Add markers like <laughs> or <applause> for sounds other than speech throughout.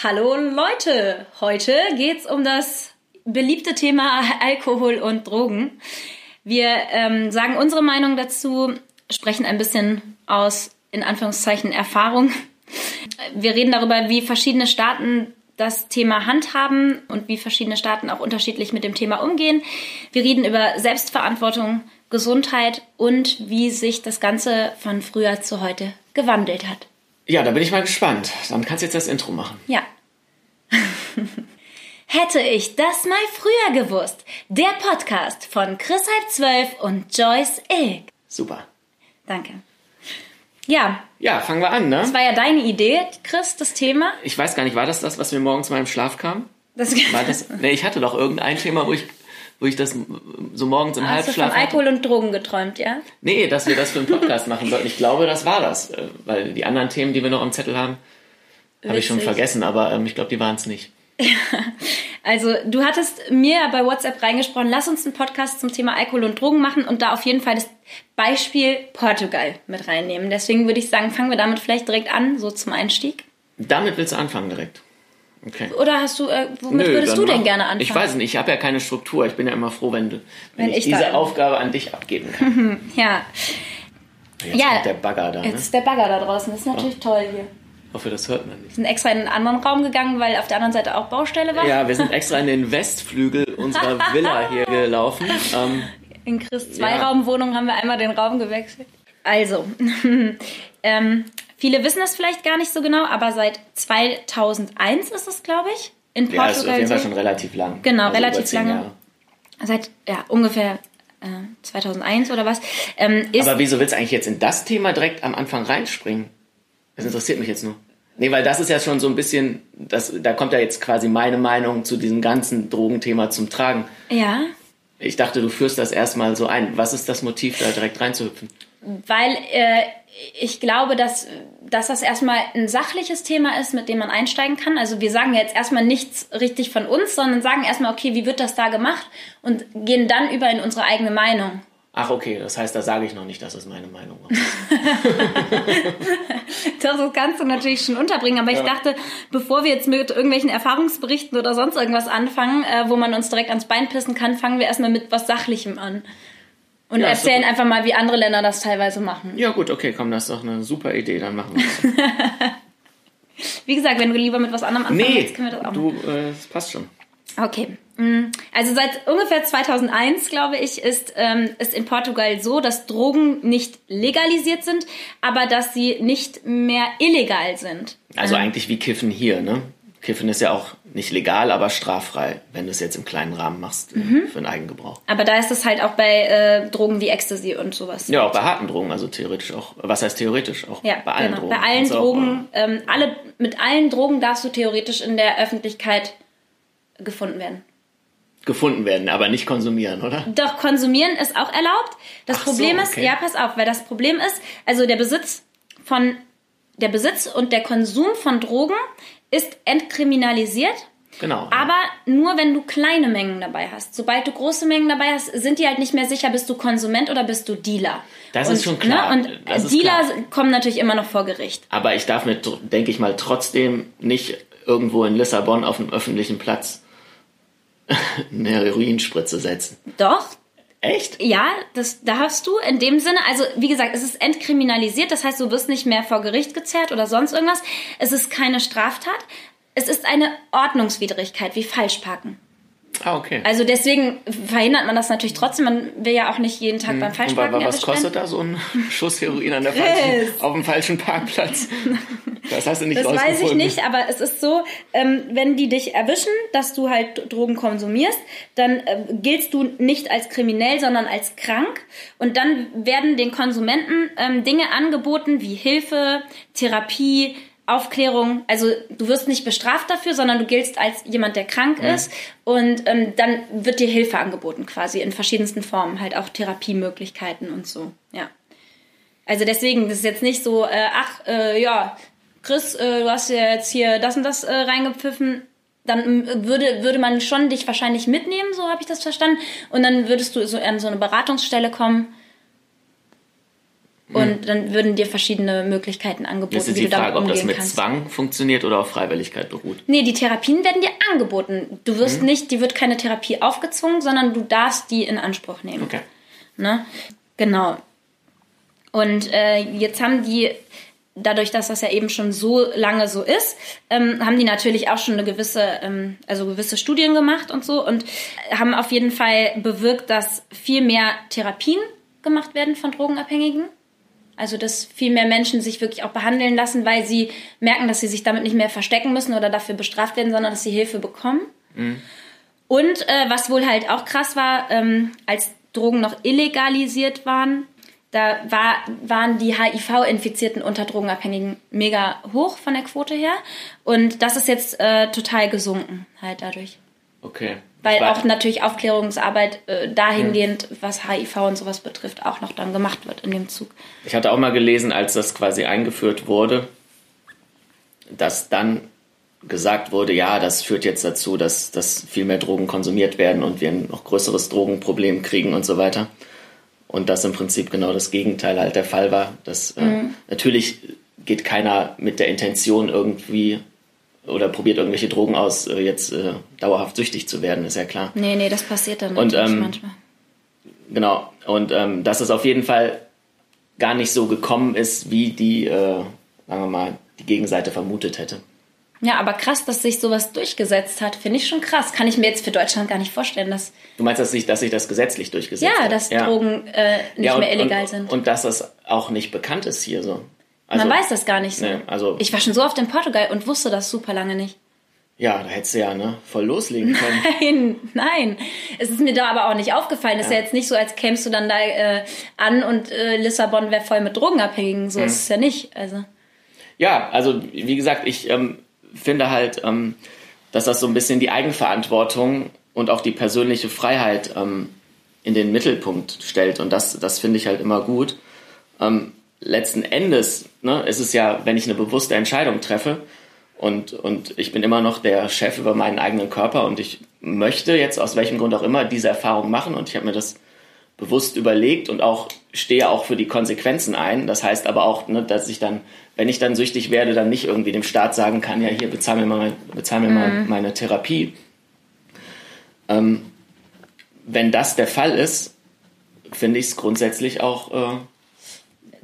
Hallo Leute, heute geht's um das beliebte Thema Alkohol und Drogen. Wir ähm, sagen unsere Meinung dazu, sprechen ein bisschen aus, in Anführungszeichen, Erfahrung. Wir reden darüber, wie verschiedene Staaten das Thema handhaben und wie verschiedene Staaten auch unterschiedlich mit dem Thema umgehen. Wir reden über Selbstverantwortung, Gesundheit und wie sich das Ganze von früher zu heute gewandelt hat. Ja, da bin ich mal gespannt. Dann kannst du jetzt das Intro machen. Ja. <laughs> Hätte ich das mal früher gewusst. Der Podcast von Chris halb zwölf und Joyce Ilk. Super. Danke. Ja, Ja, fangen wir an, ne? das war ja deine Idee, Chris, das Thema. Ich weiß gar nicht, war das das, was mir morgens mal im Schlaf kam? Das War das? Nee, ich hatte doch irgendein Thema, wo ich, wo ich das so morgens im Hast du von Halbschlaf hatte. Alkohol und Drogen geträumt, ja? Nee, dass wir das für einen Podcast machen sollten. Ich glaube, das war das. äh, Weil die anderen Themen, die wir noch am Zettel haben, habe ich schon vergessen, aber ähm, ich glaube, die waren es nicht. <laughs> Also, du hattest mir bei WhatsApp reingesprochen, lass uns einen Podcast zum Thema Alkohol und Drogen machen und da auf jeden Fall das Beispiel Portugal mit reinnehmen. Deswegen würde ich sagen, fangen wir damit vielleicht direkt an, so zum Einstieg. Damit willst du anfangen direkt. Okay. Oder hast du, äh, womit würdest dann du denn gerne anfangen? Ich weiß nicht, ich habe ja keine Struktur. Ich bin ja immer froh, wenn, du, wenn, Wenn ich, ich diese Aufgabe an dich abgeben kann. <laughs> Ja, Jetzt Ja. kommt der Bagger da, ne? jetzt ist der Bagger da draußen. Das ist natürlich toll hier. Ich hoffe, das hört man nicht. Wir sind extra in einen anderen Raum gegangen, weil auf der anderen Seite auch Baustelle war. Ja, wir sind extra in den Westflügel unserer <laughs> Villa hier gelaufen. Ähm, In Chris Zweiraumwohnung haben wir einmal den Raum gewechselt. Also, <laughs> ähm, viele wissen das vielleicht gar nicht so genau, aber seit 2001 ist es, glaube ich, in ja, ist auf Portugal jeden Fall schon relativ lang. Genau, Also relativ lange. Jahre. Seit ja, ungefähr äh, 2001 oder was. Ähm, ist, Aber wieso willst du eigentlich jetzt in das Thema direkt am Anfang reinspringen? Das interessiert mich jetzt nur. Nee, weil das ist ja schon so ein bisschen, das, da kommt ja jetzt quasi meine Meinung zu diesem ganzen Drogenthema zum Tragen. ja, Ich dachte, du führst das erstmal so ein. Was ist das Motiv, da direkt reinzuhüpfen? Weil äh, ich glaube, dass, dass das erstmal ein sachliches Thema ist, mit dem man einsteigen kann. Also wir sagen jetzt erstmal nichts richtig von uns, sondern sagen erstmal, okay, wie wird das da gemacht und gehen dann über in unsere eigene Meinung. Ach, okay, das heißt, da sage ich noch nicht, dass es meine Meinung war. <laughs> Das kannst du natürlich schon unterbringen, aber ich dachte, bevor wir jetzt mit irgendwelchen Erfahrungsberichten oder sonst irgendwas anfangen, äh, wo man uns direkt ans Bein pissen kann, fangen wir erstmal mit was Sachlichem an. Und Ja, erzählen doch einfach mal, wie andere Länder das teilweise machen. Ja, gut, okay, komm, das ist doch eine super Idee, dann machen wir das. <laughs> Wie gesagt, wenn du lieber mit was anderem anfangen Nee, willst, können wir das auch machen. du, äh, das passt schon. Okay. Mm, Also seit ungefähr 2001, glaube ich, ist ähm, es in Portugal so, dass Drogen nicht legalisiert sind, aber dass sie nicht mehr illegal sind. Also eigentlich wie Kiffen hier, ne? Kiffen ist ja auch nicht legal, aber straffrei, wenn du es jetzt im kleinen Rahmen machst äh, Mhm. für den Eigengebrauch. Aber da ist es halt auch bei äh, Drogen wie Ecstasy und sowas. Ja, auch bei harten Drogen, also theoretisch auch. Was heißt theoretisch? Auch Ja, bei allen genau. Drogen. Bei allen du auch, Drogen, ähm, alle, mit allen Drogen darfst du theoretisch in der Öffentlichkeit gefunden werden. äh, gefunden werden, aber nicht konsumieren, oder? Doch konsumieren ist auch erlaubt. Das Ach so, Problem ist, okay. ja, pass auf, weil das Problem ist, also der Besitz von der Besitz und der Konsum von Drogen ist entkriminalisiert. Genau. Aber nur wenn du kleine Mengen dabei hast. Sobald du große Mengen dabei hast, sind die halt nicht mehr sicher, bist du Konsument oder bist du Dealer. Das und, ist schon klar. Ne? Und Das Dealer klar. kommen natürlich immer noch vor Gericht. Aber ich darf mir, denke ich mal, trotzdem nicht irgendwo in Lissabon auf einem öffentlichen Platz <laughs> eine Heroinspritze setzen. Doch, Echt? Ja, das darfst du in dem Sinne. Also, wie gesagt, es ist entkriminalisiert. Das heißt, du wirst nicht mehr vor Gericht gezerrt oder sonst irgendwas. Es ist keine Straftat. Es ist eine Ordnungswidrigkeit, wie Falschparken. Ah, okay. Also deswegen verhindert man das natürlich trotzdem. Man will ja auch nicht jeden Tag beim Und wa- Falschparken wa- was kostet da so ein <laughs> Schuss Heroin an der falschen, auf dem falschen Parkplatz? <laughs> Das hast du nicht Das weiß ich nicht, aber es ist so, ähm, wenn die dich erwischen, dass du halt Drogen konsumierst, dann ähm, giltst du nicht als kriminell, sondern als krank. Und dann werden den Konsumenten ähm, Dinge angeboten wie Hilfe, Therapie, Aufklärung. Also du wirst nicht bestraft dafür, sondern du giltst als jemand, der krank ist. Und ähm, dann wird dir Hilfe angeboten quasi in verschiedensten Formen, halt auch Therapiemöglichkeiten und so. Ja. Also deswegen, das ist jetzt nicht so, äh, ach, äh, ja, Chris, äh, du hast ja jetzt hier das und das äh, reingepfiffen. Dann ähm, würde, würde man schon dich wahrscheinlich mitnehmen, so habe ich das verstanden. Und dann würdest du so an so eine Beratungsstelle kommen. Und dann würden dir verschiedene Möglichkeiten angeboten, Jetzt ist wie die du damit Frage, ob das mit kannst. Zwang funktioniert oder auf Freiwilligkeit beruht. Nee, die Therapien werden dir angeboten. Du Mhm. wirst nicht, die wird keine Therapie aufgezwungen, sondern du darfst die in Anspruch nehmen. Okay. Ne? Genau. Und äh, jetzt haben die, dadurch, dass das ja eben schon so lange so ist, ähm, haben die natürlich auch schon eine gewisse, ähm, also gewisse Studien gemacht und so und haben auf jeden Fall bewirkt, dass viel mehr Therapien gemacht werden von Drogenabhängigen. Also dass viel mehr Menschen sich wirklich auch behandeln lassen, weil sie merken, dass sie sich damit nicht mehr verstecken müssen oder dafür bestraft werden, sondern dass sie Hilfe bekommen. Und äh, was wohl halt auch krass war, ähm, als Drogen noch illegalisiert waren, da war, waren die HIV-Infizierten unter Drogenabhängigen mega hoch von der Quote her. Und das ist jetzt äh, total gesunken, halt dadurch. Okay. Weil auch natürlich Aufklärungsarbeit äh, dahingehend, was HIV und sowas betrifft, auch noch dann gemacht wird in dem Zug. Ich hatte auch mal gelesen, als das quasi eingeführt wurde, dass dann gesagt wurde, ja, das führt jetzt dazu, dass, dass viel mehr Drogen konsumiert werden und wir ein noch größeres Drogenproblem kriegen und so weiter. Und das im Prinzip genau das Gegenteil halt der Fall war. Dass, äh, natürlich geht keiner mit der Intention irgendwie oder probiert irgendwelche Drogen aus, äh, jetzt äh, dauerhaft süchtig zu werden, ist ja klar. Nee, nee, das passiert dann Und, natürlich ähm, manchmal. Genau. Und ähm, dass es auf jeden Fall gar nicht so gekommen ist, wie die, äh, sagen wir mal, die Gegenseite vermutet hätte. Ja, aber krass, dass sich sowas durchgesetzt hat, finde ich schon krass. Kann ich mir jetzt für Deutschland gar nicht vorstellen, dass, Du meinst, dass sich, dass sich das gesetzlich durchgesetzt ja, hat? dass Drogen äh, nicht Ja, und, mehr illegal und, sind. Und dass das auch nicht bekannt ist hier so. Also, Man weiß das gar nicht so. Nee, also, Ich war schon so oft in Portugal und wusste das super lange nicht. ja, da hättest du ja ne, voll loslegen können. <laughs> Nein, nein. Es ist mir da aber auch nicht aufgefallen. Es ist ja jetzt nicht so, als kämst du dann da äh, an und äh, Lissabon wäre voll mit Drogenabhängigen. Mhm. So ist es ja nicht. Also. Ja, also wie gesagt, ich ähm, finde halt, ähm, dass das so ein bisschen die Eigenverantwortung und auch die persönliche Freiheit ähm, in den Mittelpunkt stellt. Und das, das finde ich halt immer gut. Ähm, letzten Endes ne, ist es ja, wenn ich eine bewusste Entscheidung treffe und, und ich bin immer noch der Chef über meinen eigenen Körper und ich möchte jetzt aus welchem Grund auch immer diese Erfahrung machen und ich habe mir das bewusst überlegt und auch stehe auch für die Konsequenzen ein. Das heißt aber auch, ne, dass ich dann, wenn ich dann süchtig werde, dann nicht irgendwie dem Staat sagen kann, ja hier bezahl mir mal, bezahl mir mal meine Therapie. Ähm, wenn das der Fall ist, finde ich es grundsätzlich auch äh,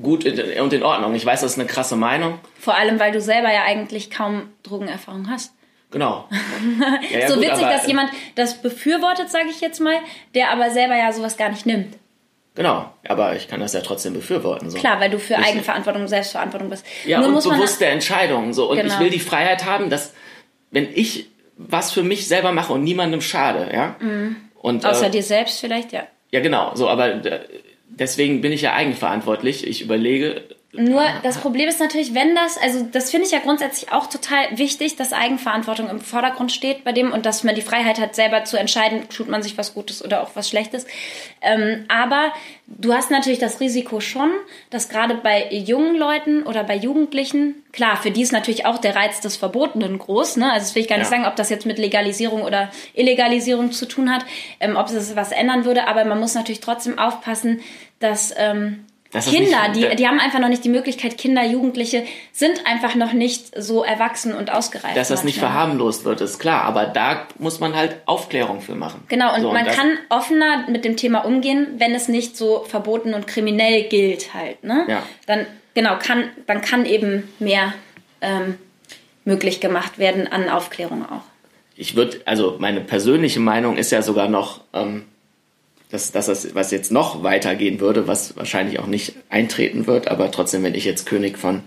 gut und in Ordnung. Ich weiß, das ist eine krasse Meinung. Vor allem, weil du selber ja eigentlich kaum Drogenerfahrung hast. Genau. <laughs> Ja, ja, so gut, witzig, aber, dass jemand das befürwortet, sage ich jetzt mal, der aber selber ja sowas gar nicht nimmt. Genau, aber ich kann das ja trotzdem befürworten. So. Klar, weil du für Ich- Eigenverantwortung und Selbstverantwortung bist. Ja, Nur und bewusste Entscheidungen. So. Und ich Genau. will die Freiheit haben, dass, wenn ich was für mich selber mache und niemandem schade, ja. Und, außer äh, dir selbst vielleicht, ja. Ja, genau. So, aber äh, deswegen bin ich ja eigenverantwortlich. Ich überlege. Nur das Problem ist natürlich, wenn das, also das finde ich ja grundsätzlich auch total wichtig, dass Eigenverantwortung im Vordergrund steht bei dem und dass man die Freiheit hat, selber zu entscheiden, tut man sich was Gutes oder auch was Schlechtes. Ähm, aber du hast natürlich das Risiko schon, dass gerade bei jungen Leuten oder bei Jugendlichen, klar, für die ist natürlich auch der Reiz des Verbotenen groß, ne? Also das will ich gar nicht Ja. sagen, ob das jetzt mit Legalisierung oder Illegalisierung zu tun hat, ähm, ob es was ändern würde, aber man muss natürlich trotzdem aufpassen, dass ähm, Kinder, nicht- die, die haben einfach noch nicht die Möglichkeit, Kinder, Jugendliche sind einfach noch nicht so erwachsen und ausgereift. Dass das nicht manchmal. verharmlost wird, ist klar. Aber da muss man halt Aufklärung für machen. Genau, und So, man das- kann offener mit dem Thema umgehen, wenn es nicht so verboten und kriminell gilt halt. Ne? Ja. Dann, genau, kann, dann kann eben mehr ähm, möglich gemacht werden an Aufklärung auch. ich würde, also meine persönliche Meinung ist ja sogar noch, ähm, dass, dass das, was jetzt noch weitergehen würde, was wahrscheinlich auch nicht eintreten wird, aber trotzdem, wenn ich jetzt König von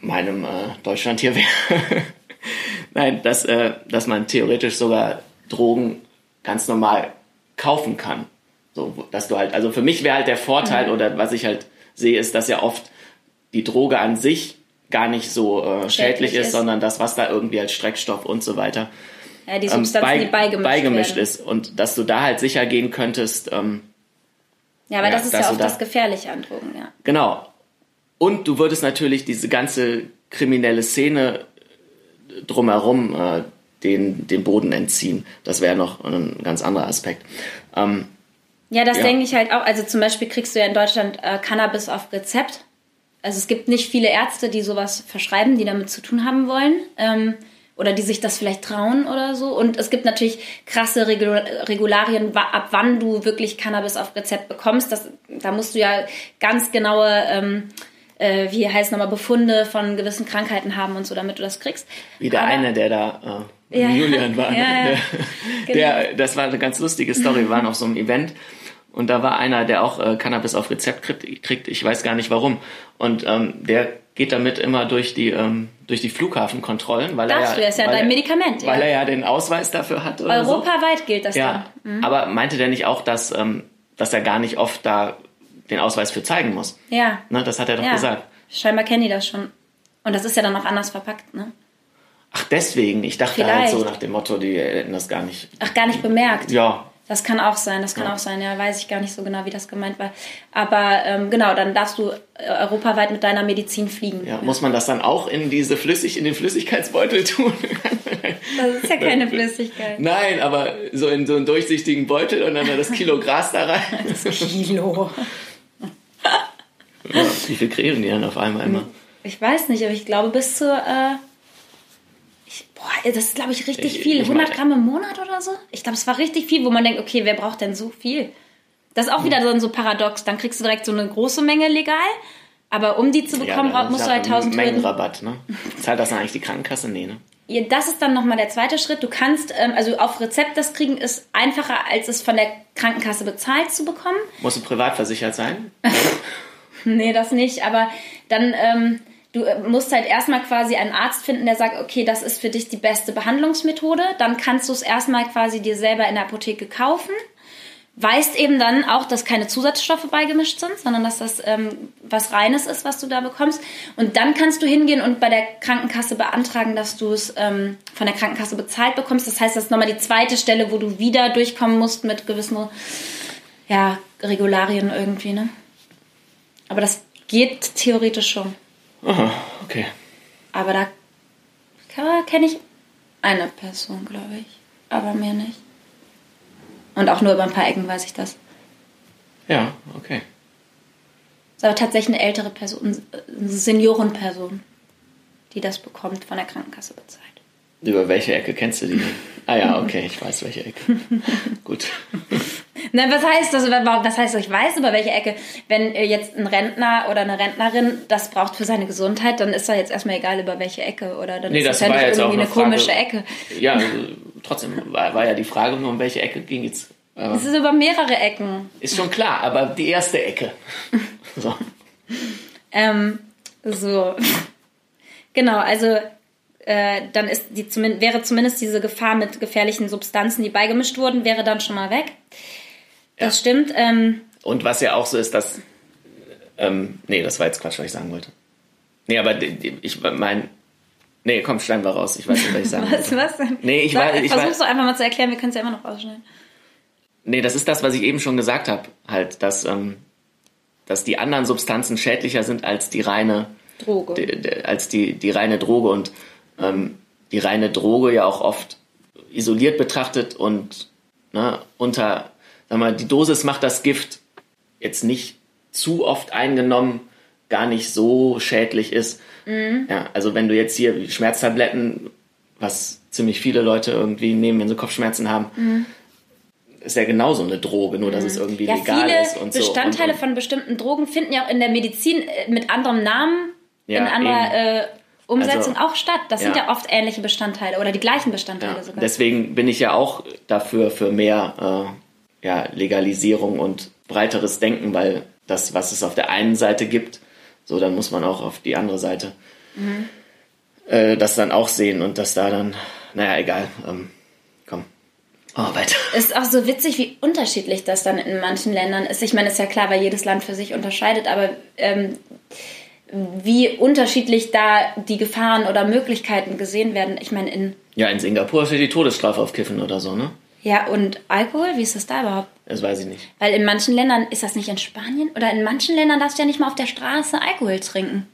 meinem äh, Deutschland hier <laughs> wäre, nein, dass, äh, dass man theoretisch sogar Drogen ganz normal kaufen kann. So, dass du halt, also für mich wäre halt der Vorteil oder was ich halt sehe, ist, dass ja oft die Droge an sich gar nicht so äh, schädlich, Schädlich ist, ist. sondern das, was da irgendwie als Streckstoff und so weiter Ja, die ähm, Substanzen, bei- die beigemischt, werden. ist. Und dass du da halt sicher gehen könntest, ähm, Ja, aber Ja, das ist ja auch da- das Gefährliche an Drogen, ja. genau. Und du würdest natürlich diese ganze kriminelle Szene drumherum äh, den, den Boden entziehen. Das wäre noch ein ganz anderer Aspekt. Ähm, Ja, das Ja. denke ich halt auch. Also zum Beispiel kriegst du ja in Deutschland äh, Cannabis auf Rezept. Also es gibt nicht viele Ärzte, die sowas verschreiben, die damit zu tun haben wollen. Ähm, oder die sich das vielleicht trauen oder so. Und es gibt natürlich krasse Regul Regularien, ab wann du wirklich Cannabis auf Rezept bekommst. Das, da musst du ja ganz genaue, ähm, äh, wie heißt nochmal, Befunde von gewissen Krankheiten haben und so, damit du das kriegst. Wie der Aber- eine, der da äh, Ja, Julian war. ja, <laughs> ja. ne? Genau. Der, das war eine ganz lustige Story. Wir waren auf so einem Event und da war einer, der auch äh, Cannabis auf Rezept kriegt, kriegt. Ich weiß gar nicht warum. Und ähm, der geht damit immer durch die ähm, durch die Flughafenkontrollen, weil Darfst er du, ja, das ist ja weil dein er, Medikament, ja. weil er ja den Ausweis dafür hat. Oder so. Europaweit gilt das Ja, dann. aber meinte der nicht auch, dass ähm, dass er gar nicht oft da den Ausweis für zeigen muss? Ja. Ne, das hat er doch ja. gesagt. Scheinbar kennen die das schon. Und das ist ja dann auch anders verpackt, ne? Ach, deswegen. Ich dachte halt Vielleicht. so nach dem Motto, die hätten das gar nicht. Ach, gar nicht bemerkt. Ja, Das kann auch sein, das kann auch sein, ja, weiß ich gar nicht so genau, wie das gemeint war. Aber ähm, genau, dann darfst du äh, europaweit mit deiner Medizin fliegen. Ja, muss man das dann auch in diese Flüssig, in den Flüssigkeitsbeutel tun? Das ist ja <laughs> keine Flüssigkeit. Nein, aber so in so einen durchsichtigen Beutel und dann das Kilo Gras da rein. <laughs> Kilo. Ja, wie viel kriegen die dann auf einmal immer? Ich weiß nicht, aber ich glaube bis zu, äh, ich, boah, das ist glaube ich richtig Ich- viel. ich 100 meine- Gramm im Monat oder so? Ich glaube, es war richtig viel, wo man denkt, okay, wer braucht denn so viel? Das ist auch wieder so, so paradox. Dann kriegst du direkt so eine große Menge legal, aber um die zu bekommen, dann brauch- musst du halt ja 1000 Hürden. Mengenrabatt, ne? Zahlt das dann eigentlich die Krankenkasse? Nee, ne? Ja, Das ist dann nochmal der zweite Schritt. Du kannst, ähm, also auf Rezept das kriegen ist einfacher, als es von der Krankenkasse bezahlt zu bekommen. Muss du privat versichert sein? <laughs> Nee, das nicht. Aber dann, ähm, du äh, musst halt erstmal quasi einen Arzt finden, der sagt, okay, das ist für dich die beste Behandlungsmethode. Dann kannst du es erstmal quasi dir selber in der Apotheke kaufen. Weißt eben dann auch, dass keine Zusatzstoffe beigemischt sind, sondern dass das ähm, was Reines ist, was du da bekommst. Und dann kannst du hingehen und bei der Krankenkasse beantragen, dass du es ähm, von der Krankenkasse bezahlt bekommst. Das heißt, das ist nochmal die zweite Stelle, wo du wieder durchkommen musst mit gewissen ja, Regularien irgendwie. Ne? Aber das geht theoretisch schon. Aha, okay. Aber da kenne ich eine Person, glaube ich. Aber mehr nicht. Und auch nur über ein paar Ecken weiß ich das. Ja, okay. Ist aber tatsächlich eine ältere Person, eine Seniorenperson, die das bekommt, von der Krankenkasse bezahlt. Über welche Ecke kennst du die? Ah ja, okay, ich weiß welche Ecke. <laughs> Gut. <laughs> Na, was heißt das? Was heißt, ich weiß über welche Ecke? Wenn äh, jetzt ein Rentner oder eine Rentnerin das braucht für seine Gesundheit, dann ist da jetzt erstmal egal über welche Ecke oder dann Nee, ist das das ja nicht irgendwie eine eine komische. Ecke. Ja, also, <laughs> trotzdem war, war ja die Frage nur, um welche Ecke ging. Aber Es ist über mehrere Ecken. ist schon klar, aber die erste Ecke. <laughs> So. Ähm, so. Genau, also äh, dann ist die wäre zumindest diese Gefahr mit gefährlichen Substanzen, die beigemischt wurden, wäre dann schon mal weg. Das stimmt. Ähm, Und was ja auch so ist, dass. Ähm, nee, das war jetzt Quatsch, was ich sagen wollte. Nee, aber ich mein. Nee, komm, schneiden wir raus. Ich weiß nicht, was ich sagen was, wollte. was denn? Nee, ich Sag, weiß- ich Versuch's weiß- doch einfach mal zu erklären, wir können es ja immer noch rausschneiden. Nee, das ist das, was ich eben schon gesagt habe. Halt, dass, ähm, dass die anderen Substanzen schädlicher sind als die reine Droge. die, die, als die, die reine Droge und ähm, die reine Droge ja auch oft isoliert betrachtet und ne, unter, sag mal, die Dosis macht das Gift jetzt nicht zu oft eingenommen, gar nicht so schädlich ist. Ja, also wenn du jetzt hier Schmerztabletten, was ziemlich viele Leute irgendwie nehmen, wenn sie Kopfschmerzen haben, ist ja genauso eine Droge, nur dass es irgendwie Ja, legal ist und so. Bestandteile und, und, von bestimmten Drogen finden ja auch in der Medizin äh, mit anderem Namen, Ja, in anderer äh, Umsetzung Also, auch statt. Das sind ja. ja oft ähnliche Bestandteile oder die gleichen Bestandteile Ja, sogar. deswegen bin ich ja auch dafür für mehr äh, ja, Legalisierung und breiteres Denken, weil das, was es auf der einen Seite gibt, so dann muss man auch auf die andere Seite Mhm. äh, das dann auch sehen und dass da dann, naja, egal, ähm, komm. Oh, weiter. ist auch so witzig, wie unterschiedlich das dann in manchen Ländern ist. Ich meine, ist ja klar, weil jedes Land für sich unterscheidet, aber ähm, wie unterschiedlich da die Gefahren oder Möglichkeiten gesehen werden. Ich meine, in Ja, in Singapur ist ja die Todesstrafe auf Kiffen oder so, ne? Ja und Alkohol, wie ist das da überhaupt? Das weiß ich nicht. Weil in manchen Ländern ist das nicht in Spanien oder in manchen Ländern darfst du ja nicht mal auf der Straße Alkohol trinken.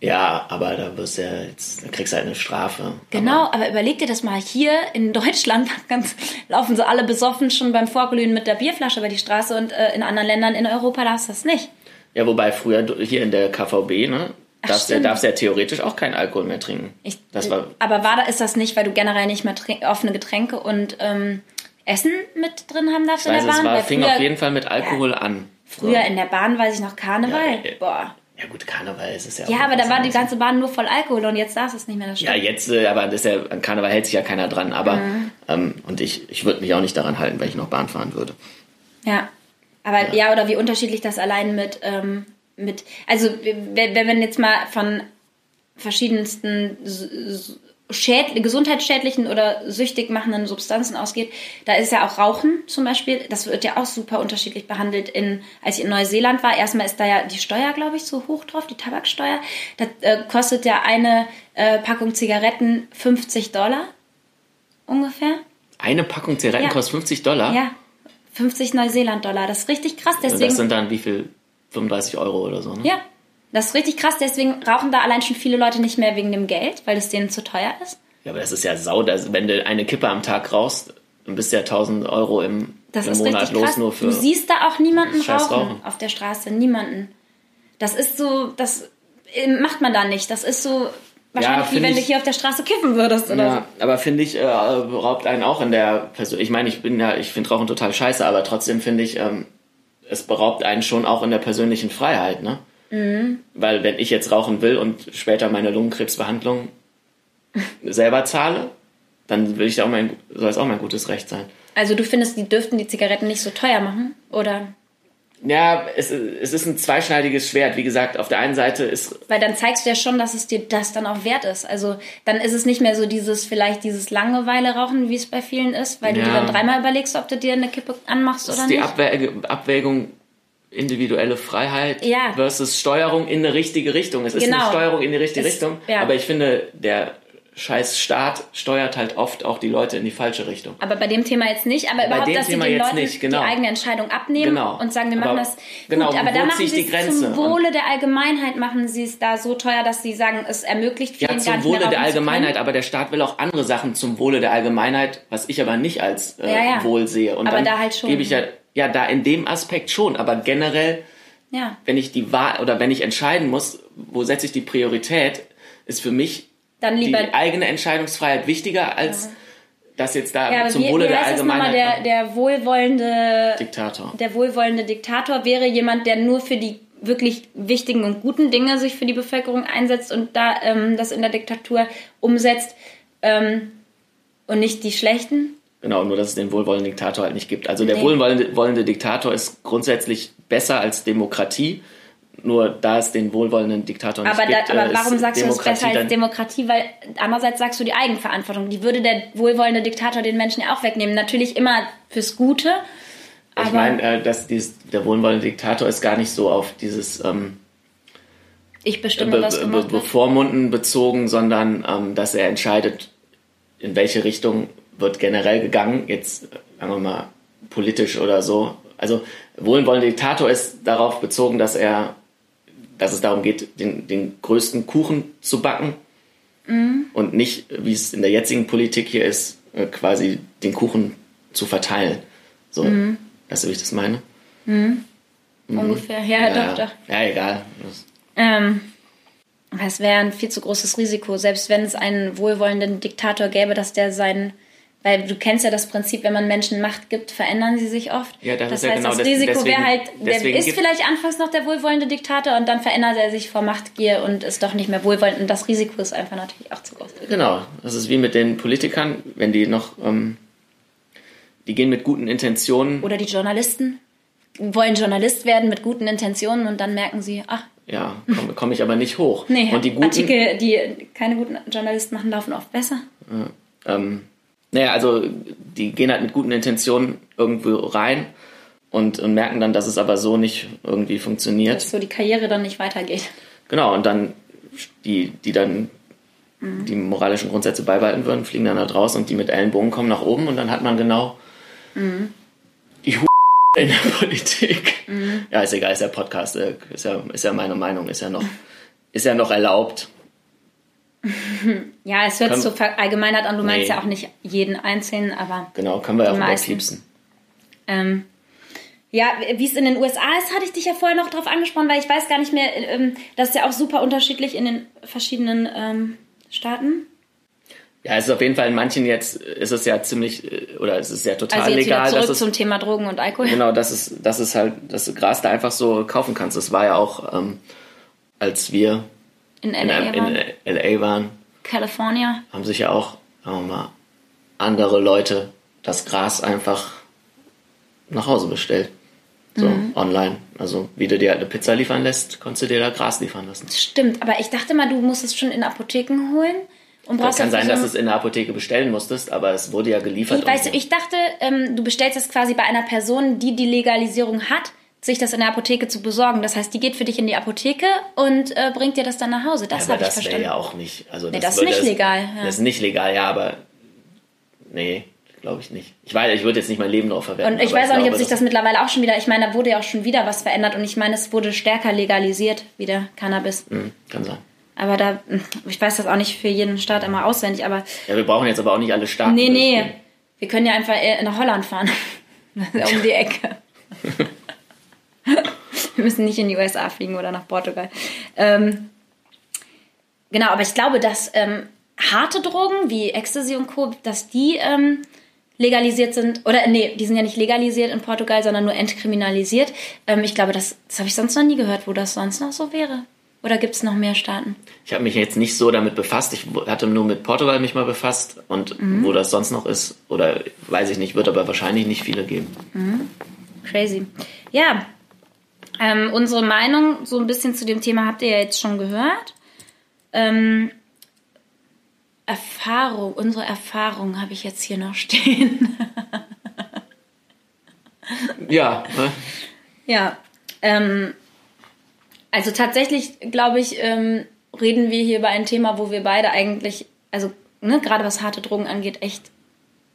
Ja, aber da wirst du ja jetzt, da kriegst du halt eine Strafe. Genau, aber, aber überleg dir das mal. Hier in Deutschland <laughs> ganz, laufen so alle besoffen schon beim Vorglühen mit der Bierflasche über die Straße und äh, in anderen Ländern in Europa darfst du das nicht. Ja, wobei früher hier in der KVB, ne, darfst, stimmt. darfst du ja theoretisch auch keinen Alkohol mehr trinken. Ich, das war, aber war da, ist das nicht, weil du generell nicht mehr offene Getränke und ähm, Essen mit drin haben darfst ich weiß, in der es Bahn? war, Weil fing früher, auf jeden Fall mit Alkohol an. Früher So. in der Bahn weiß ich noch Karneval. Ja, äh, Boah. Ja gut, Karneval ist es ja auch. Ja, aber da war die ganze Bahn nur voll Alkohol und jetzt darfst du es nicht mehr. Das Ja, jetzt, äh, aber das ja, an Karneval hält sich ja keiner dran. Aber, Mhm. ähm, und ich, ich würde mich auch nicht daran halten, weil ich noch Bahn fahren würde. Ja. Aber ja. oder wie unterschiedlich das allein mit, ähm, mit also wenn wenn man jetzt mal von verschiedensten schäd gesundheitsschädlichen oder süchtig machenden Substanzen ausgeht, da ist ja auch Rauchen zum Beispiel, das wird ja auch super unterschiedlich behandelt. In, als ich in Neuseeland war, erstmal ist da ja die Steuer, glaube ich, so hoch drauf, die Tabaksteuer. Da äh, kostet ja eine äh, Packung Zigaretten 50 Dollar ungefähr. Eine Packung Zigaretten Ja. kostet 50 Dollar. Ja, 50 Neuseeland-Dollar. Das ist richtig krass. Und Deswegen, das sind dann wie viel? 35 Euro oder so, ne? ja, das ist richtig krass. Deswegen rauchen da allein schon viele Leute nicht mehr wegen dem Geld, weil es denen zu teuer ist. Ja, aber das ist ja sau. Das, wenn du eine Kippe am Tag rauchst, dann bist du ja 1000 Euro im, Das im Monat los krass. nur für. du siehst da auch niemanden rauchen, Rauchen. auf der Straße. Niemanden. Das ist so, das äh, macht man da nicht. Das ist so wahrscheinlich wie find wenn du ich- hier auf der Straße kiffen würdest oder Ja, aber finde ich, äh, raubt einen auch in der Person. Ich meine, ich bin ja, ich finde Rauchen total scheiße, aber trotzdem finde ich, ähm, es beraubt einen schon auch in der persönlichen Freiheit, ne? Mhm. Weil wenn ich jetzt rauchen will und später meine Lungenkrebsbehandlung selber zahle, dann will ich auch mein, soll es auch mein gutes Recht sein. so. Also du findest, die dürften die Zigaretten nicht so teuer machen? Oder? Ja, es, es ist ein zweischneidiges Schwert. Wie gesagt, auf der einen Seite ist Weil dann zeigst du ja schon, dass es dir das dann auch wert ist. Also dann ist es nicht mehr so dieses, vielleicht dieses Langeweile-Rauchen, wie es bei vielen ist, weil du Ja. dir dann dreimal überlegst, ob du dir eine Kippe anmachst Das oder ist die nicht. Abwäg Abwägung individuelle Freiheit Ja. versus Steuerung in eine richtige Richtung. Es ist Genau. eine Steuerung in die richtige Es- Richtung, ja. aber ich finde, der scheiß Staat steuert halt oft auch die Leute in die falsche Richtung. Aber bei dem Thema jetzt nicht, aber überhaupt, dem dass sie Thema den jetzt Leuten nicht, genau. die eigene Entscheidung abnehmen Genau. und sagen, wir Aber- machen das. genau, Gut, aber ziehe machen sie die es zum Wohle der Allgemeinheit, machen sie es da so teuer, dass sie sagen, es ermöglicht vielen Ja, zum Wohle der Allgemeinheit, aber der Staat will auch andere Sachen zum Wohle der Allgemeinheit, was ich aber nicht als äh, Ja, ja. Wohl sehe. Und Aber da halt schon. Gebe ich ja, ja, da in dem Aspekt schon, aber generell Ja, wenn ich die Wahl oder wenn ich entscheiden muss, wo setze ich die Priorität, ist für mich dann lieber. die eigene Entscheidungsfreiheit wichtiger als das jetzt da ja, zum wie, Wohle wie der Allgemeinheit. der, der wohlwollende Diktator. der wohlwollende Diktator wäre jemand, der nur für die wirklich wichtigen und guten Dinge sich für die Bevölkerung einsetzt und da ähm, das in der Diktatur umsetzt ähm, und nicht die schlechten. Genau, nur dass es den wohlwollenden Diktator halt nicht gibt. Also der Nee. wohlwollende wollende Diktator ist grundsätzlich besser als Demokratie. Nur da es den wohlwollenden Diktator nicht Aber, da, gibt, aber äh, warum sagst du, es Demokratie besser als Demokratie? Weil andererseits sagst du die Eigenverantwortung. Die würde der wohlwollende Diktator den Menschen ja auch wegnehmen. Natürlich immer fürs Gute. Ich meine, äh, dass dies, der wohlwollende Diktator ist gar nicht so auf dieses ähm, Ich bestimme, be was be bevormunden bezogen, sondern ähm, dass er entscheidet, in welche Richtung wird generell gegangen, jetzt sagen wir mal politisch oder so. Also wohlwollender Diktator ist darauf bezogen, dass er, dass es darum geht, den, den größten Kuchen zu backen Mhm. und nicht, wie es in der jetzigen Politik hier ist, äh, quasi den Kuchen zu verteilen. So, Mhm. weißt du, wie ich das meine? Ungefähr. Ja, doch, doch. Ja, egal. Ähm, es wäre ein viel zu großes Risiko, selbst wenn es einen wohlwollenden Diktator gäbe, dass der seinen. Weil du kennst ja das Prinzip, wenn man Menschen Macht gibt, verändern sie sich oft. Ja, das das ist ja heißt, genau das Risiko deswegen- wäre halt, der ist vielleicht anfangs noch der wohlwollende Diktator und dann verändert er sich vor Machtgier und ist doch nicht mehr wohlwollend. Und das Risiko ist einfach natürlich auch zu groß. Genau, das ist wie mit den Politikern, wenn die noch, ähm, die gehen mit guten Intentionen, Oder die Journalisten wollen Journalist werden mit guten Intentionen und dann merken sie, ach, ja, komme komm ich aber nicht hoch. <laughs> nee, Und die guten, Artikel, die keine guten Journalisten machen, laufen oft besser. ähm, naja, also die gehen halt mit guten Intentionen irgendwo rein und, und merken dann, dass es aber so nicht irgendwie funktioniert. Dass so die Karriere dann nicht weitergeht. Genau, und dann die, die dann die moralischen Grundsätze beibehalten würden, fliegen dann da draus und die mit Ellenbogen kommen nach oben und dann hat man genau die Hu in der Politik. Ja, ist egal, ist ja Podcast, äh, ist ja, ist ja meine Meinung, ist ja noch ist ja noch erlaubt. <laughs> Ja, es hört so verallgemeinert an. Du meinst Nee. ja auch nicht jeden Einzelnen, aber Genau, können wir ja auch meisten. überpiepsen. ähm, ja, wie es in den USA ist, hatte ich dich ja vorher noch drauf angesprochen, weil ich weiß gar nicht mehr, ähm, das ist ja auch super unterschiedlich in den verschiedenen ähm, Staaten. Ja, es ist auf jeden Fall in manchen jetzt, ist es ja ziemlich, äh, oder es ist ja total Also jetzt legal, wieder dass zurück es, zum Thema Drogen und Alkohol. genau, dass es, dass es halt, dass du Gras da einfach so kaufen kannst. Das war ja auch, ähm, als wir In LA, in, waren. in LA waren, California. haben sich ja auch, sagen wir mal, andere Leute das Gras einfach nach Hause bestellt. So, Mhm. online. Also, wie du dir halt eine Pizza liefern lässt, konntest du dir da Gras liefern lassen. Stimmt, aber ich dachte mal, du musst es schon in Apotheken holen. Und Das brauchst kann sein, so dass du es in der Apotheke bestellen musstest, aber es wurde ja geliefert. Ich, weißt du, ich dachte, ähm, du bestellst es quasi bei einer Person, die die Legalisierung hat, sich das in der Apotheke zu besorgen. Das heißt, die geht für dich in die Apotheke und äh, bringt dir das dann nach Hause. Das aber habe ich das wäre verstanden. ja auch nicht. Also Nee, das ist nicht legal, ja. Das ist nicht legal, ja, aber nee, glaube ich nicht. Ich weiß, ich würde jetzt nicht mein Leben darauf verwenden. und ich weiß auch nicht, ob sich das mittlerweile auch schon wieder, ich meine, da wurde ja auch schon wieder was verändert und ich meine, es wurde stärker legalisiert, wieder Cannabis. Hm, kann sein. Aber da, ich weiß das auch nicht für jeden Staat immer auswendig, aber Ja, wir brauchen jetzt aber auch nicht alle Staaten. nee, nee, wir können ja einfach äh, nach Holland fahren. <laughs> um die Ecke. <laughs> wir müssen nicht in die USA fliegen oder nach Portugal. Ähm, genau, aber ich glaube, dass ähm, harte Drogen wie Ecstasy und Co., dass die ähm, legalisiert sind, oder nee, die sind ja nicht legalisiert in Portugal, sondern nur entkriminalisiert. Ähm, ich glaube, das, das habe ich sonst noch nie gehört, wo das sonst noch so wäre. Oder gibt es noch mehr Staaten? Ich habe mich jetzt nicht so damit befasst. Ich hatte nur mit Portugal mich mal befasst und Mhm. wo das sonst noch ist, oder weiß ich nicht, wird aber wahrscheinlich nicht viele geben. Crazy. Ja, ähm, unsere Meinung so ein bisschen zu dem Thema habt ihr ja jetzt schon gehört. Ähm, Erfahrung, unsere Erfahrung habe ich jetzt hier noch <laughs> stehen. Ja, ne? ja, ähm, also tatsächlich glaube ich, ähm, reden wir hier über ein Thema, wo wir beide eigentlich, also ne, gerade was harte Drogen angeht, echt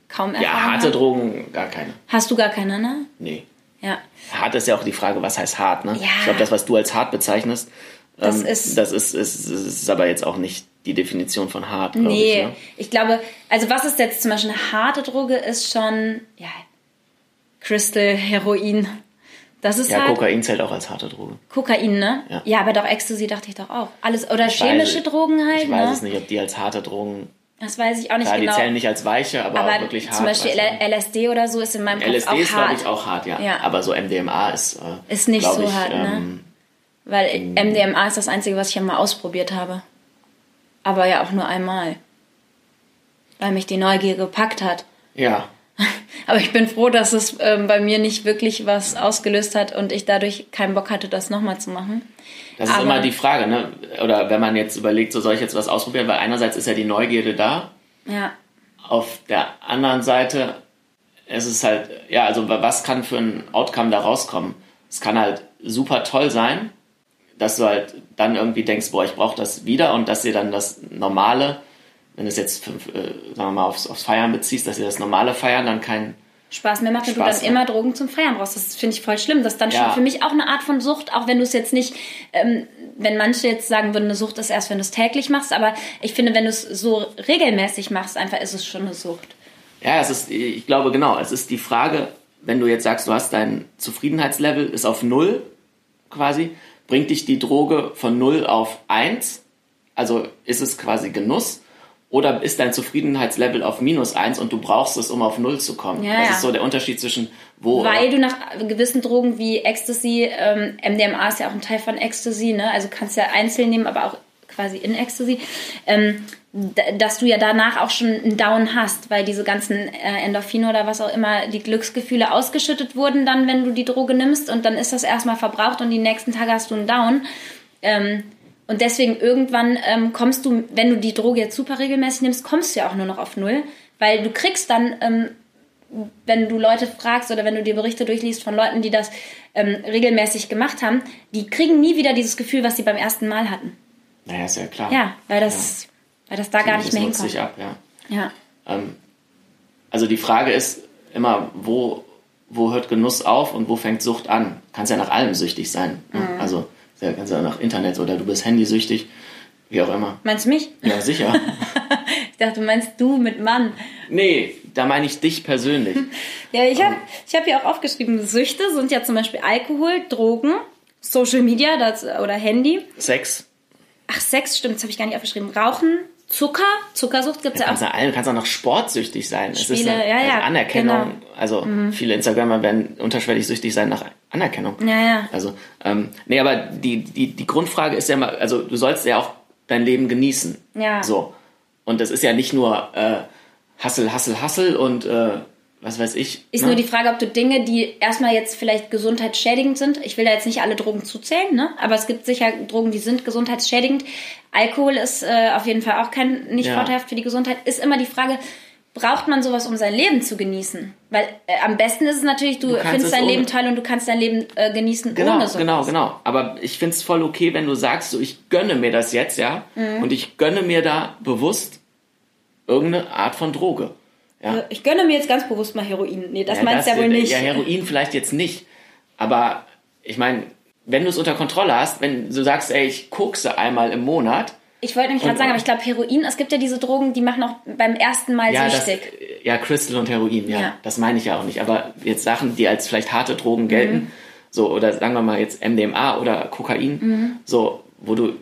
kaum Erfahrung ja, harte haben. Drogen gar keine. Hast du gar keine, ne? Nee. Ja. Hart ist ja auch die Frage, was heißt hart, ne? Ja. Ich glaube, das, was du als hart bezeichnest, Das ähm, ist- das ist, ist, ist aber jetzt auch nicht die Definition von hart, glaube Nee, ich. Ne? ich glaube, also was ist jetzt zum Beispiel eine harte Droge, ist schon, ja, Crystal, Heroin. Das ist Ja, halt Kokain zählt auch als harte Droge. Kokain, ne? Ja. aber doch Ecstasy dachte ich doch auch. Alles, oder Ich chemische weiß- Drogen halt, Ich weiß ne? es nicht, ob die als harte Drogen. Das weiß ich auch nicht Ja, die genau. zählen nicht als weiche, aber, auch aber wirklich hart. zum Beispiel. LSD oder so ist in meinem Kopf LSD auch ist, glaube hart. ich, auch hart, ja. Ja. Aber so MDMA ist. Äh, Ist nicht so ich, hart, ne? ähm, Weil MDMA ist das Einzige, was ich ja mal ausprobiert habe. Aber ja auch nur einmal. Weil mich die Neugier gepackt hat. Ja. <laughs> Aber ich bin froh, dass es ähm, bei mir nicht wirklich was ausgelöst hat und ich dadurch keinen Bock hatte, das nochmal zu machen. Das ist Aber- immer die Frage, ne? Oder wenn man jetzt überlegt, so soll ich jetzt was ausprobieren, weil einerseits ist ja die Neugierde da, Ja, auf der anderen Seite ist es halt, ja, also was kann für ein Outcome da rauskommen? Es kann halt super toll sein, dass du halt dann irgendwie denkst, boah, ich brauche das wieder und dass dir dann das normale, wenn du es jetzt, fünf, äh, sagen wir mal, aufs, aufs Feiern beziehst, dass dir das normale Feiern dann kein, Spaß mehr macht du Spaß dann macht. immer Drogen zum Feiern brauchst. Das finde ich voll schlimm. Das ist dann Ja. schon für mich auch eine Art von Sucht, auch wenn du es jetzt nicht, ähm, wenn manche jetzt sagen würden, eine Sucht ist erst, wenn du es täglich machst, aber ich finde, wenn du es so regelmäßig machst, einfach ist es schon eine Sucht. Ja, es ist, ich glaube genau, es ist die Frage, wenn du jetzt sagst, du hast dein Zufriedenheitslevel ist auf null quasi, bringt dich die Droge von null auf eins, also ist es quasi Genuss, oder ist dein Zufriedenheitslevel auf minus eins und du brauchst es, um auf null zu kommen. Ja, das ja. ist so der Unterschied zwischen wo. Weil du nach gewissen Drogen wie Ecstasy, ähm, MDMA ist ja auch ein Teil von Ecstasy, ne? also kannst ja einzeln nehmen, aber auch quasi in Ecstasy, ähm, dass du ja danach auch schon einen Down hast, weil diese ganzen äh, Endorphine oder was auch immer, die Glücksgefühle ausgeschüttet wurden dann, wenn du die Droge nimmst und dann ist das erstmal verbraucht und die nächsten Tage hast du einen Down. Ähm, und deswegen irgendwann ähm, kommst du, wenn du die Droge jetzt super regelmäßig nimmst, kommst du ja auch nur noch auf Null, weil du kriegst dann ähm, wenn du Leute fragst oder wenn du dir Berichte durchliest von Leuten, die das ähm, regelmäßig gemacht haben, die kriegen nie wieder dieses Gefühl, was sie beim ersten Mal hatten. Naja, ist ja klar. Ja, weil das, weil das da gar nicht mehr hinkommt. sich ab, ja. Ja. Ähm, also die Frage ist immer, wo, wo hört Genuss auf und wo fängt Sucht an? Kannst ja nach allem süchtig sein. ne? Mhm. Also Der ganze nach Internet oder du bist handysüchtig, wie auch immer. Meinst du mich? Ja, sicher. <laughs> ich dachte, du meinst du mit Mann. Nee, da meine ich dich persönlich. <laughs> ja, ich habe ich hab hier auch aufgeschrieben, Süchte sind ja zum Beispiel Alkohol, Drogen, Social Media das, oder Handy. Sex. Ach, Sex, stimmt, das habe ich gar nicht aufgeschrieben. Rauchen, Zucker, Zuckersucht gibt es ja, kannst auch. Du, du kannst auch noch sportsüchtig sein. Spiele, es ist eine, ja, ja, also Anerkennung. genau. Also viele Instagramer werden unterschwellig süchtig sein nach Anerkennung. Ja, ja. Also, ähm, nee, aber die, die, die Grundfrage ist ja mal, also du sollst ja auch dein Leben genießen. Ja. So. Und das ist ja nicht nur äh, Hassel, Hassel, Hassel und äh, was weiß ich. Ist ne? nur die Frage, ob du Dinge, die erstmal jetzt vielleicht gesundheitsschädigend sind, ich will da jetzt nicht alle Drogen zuzählen, ne? aber es gibt sicher Drogen, die sind gesundheitsschädigend. Alkohol ist äh, auf jeden Fall auch kein nicht Ja. vorteilhaft für die Gesundheit. Ist immer die Frage, braucht man sowas, um sein Leben zu genießen? Weil äh, am besten ist es natürlich, du, kannst findest es dein Leben toll und du kannst dein Leben äh, genießen Genau, ohne sowas. genau, genau. Aber ich finde es voll okay, wenn du sagst, so ich gönne mir das jetzt, ja, Mhm. und ich gönne mir da bewusst irgendeine Art von Droge. Ja. Ich gönne mir jetzt ganz bewusst mal Heroin. Nee, das Ja, meinst du ja wohl nicht. Ja, Heroin vielleicht jetzt nicht. Aber ich meine, wenn du es unter Kontrolle hast, wenn du sagst, ey, ich kokse einmal im Monat, Ich wollte nämlich gerade sagen, aber ich glaube Heroin, es gibt ja diese Drogen, die machen auch beim ersten Mal ja, das, süchtig. ja, Crystal und Heroin, ja, Ja. das meine ich ja auch nicht. Aber jetzt Sachen, die als vielleicht harte Drogen gelten, Mhm. so oder sagen wir mal jetzt MDMA oder Kokain, Mhm. so, wo du,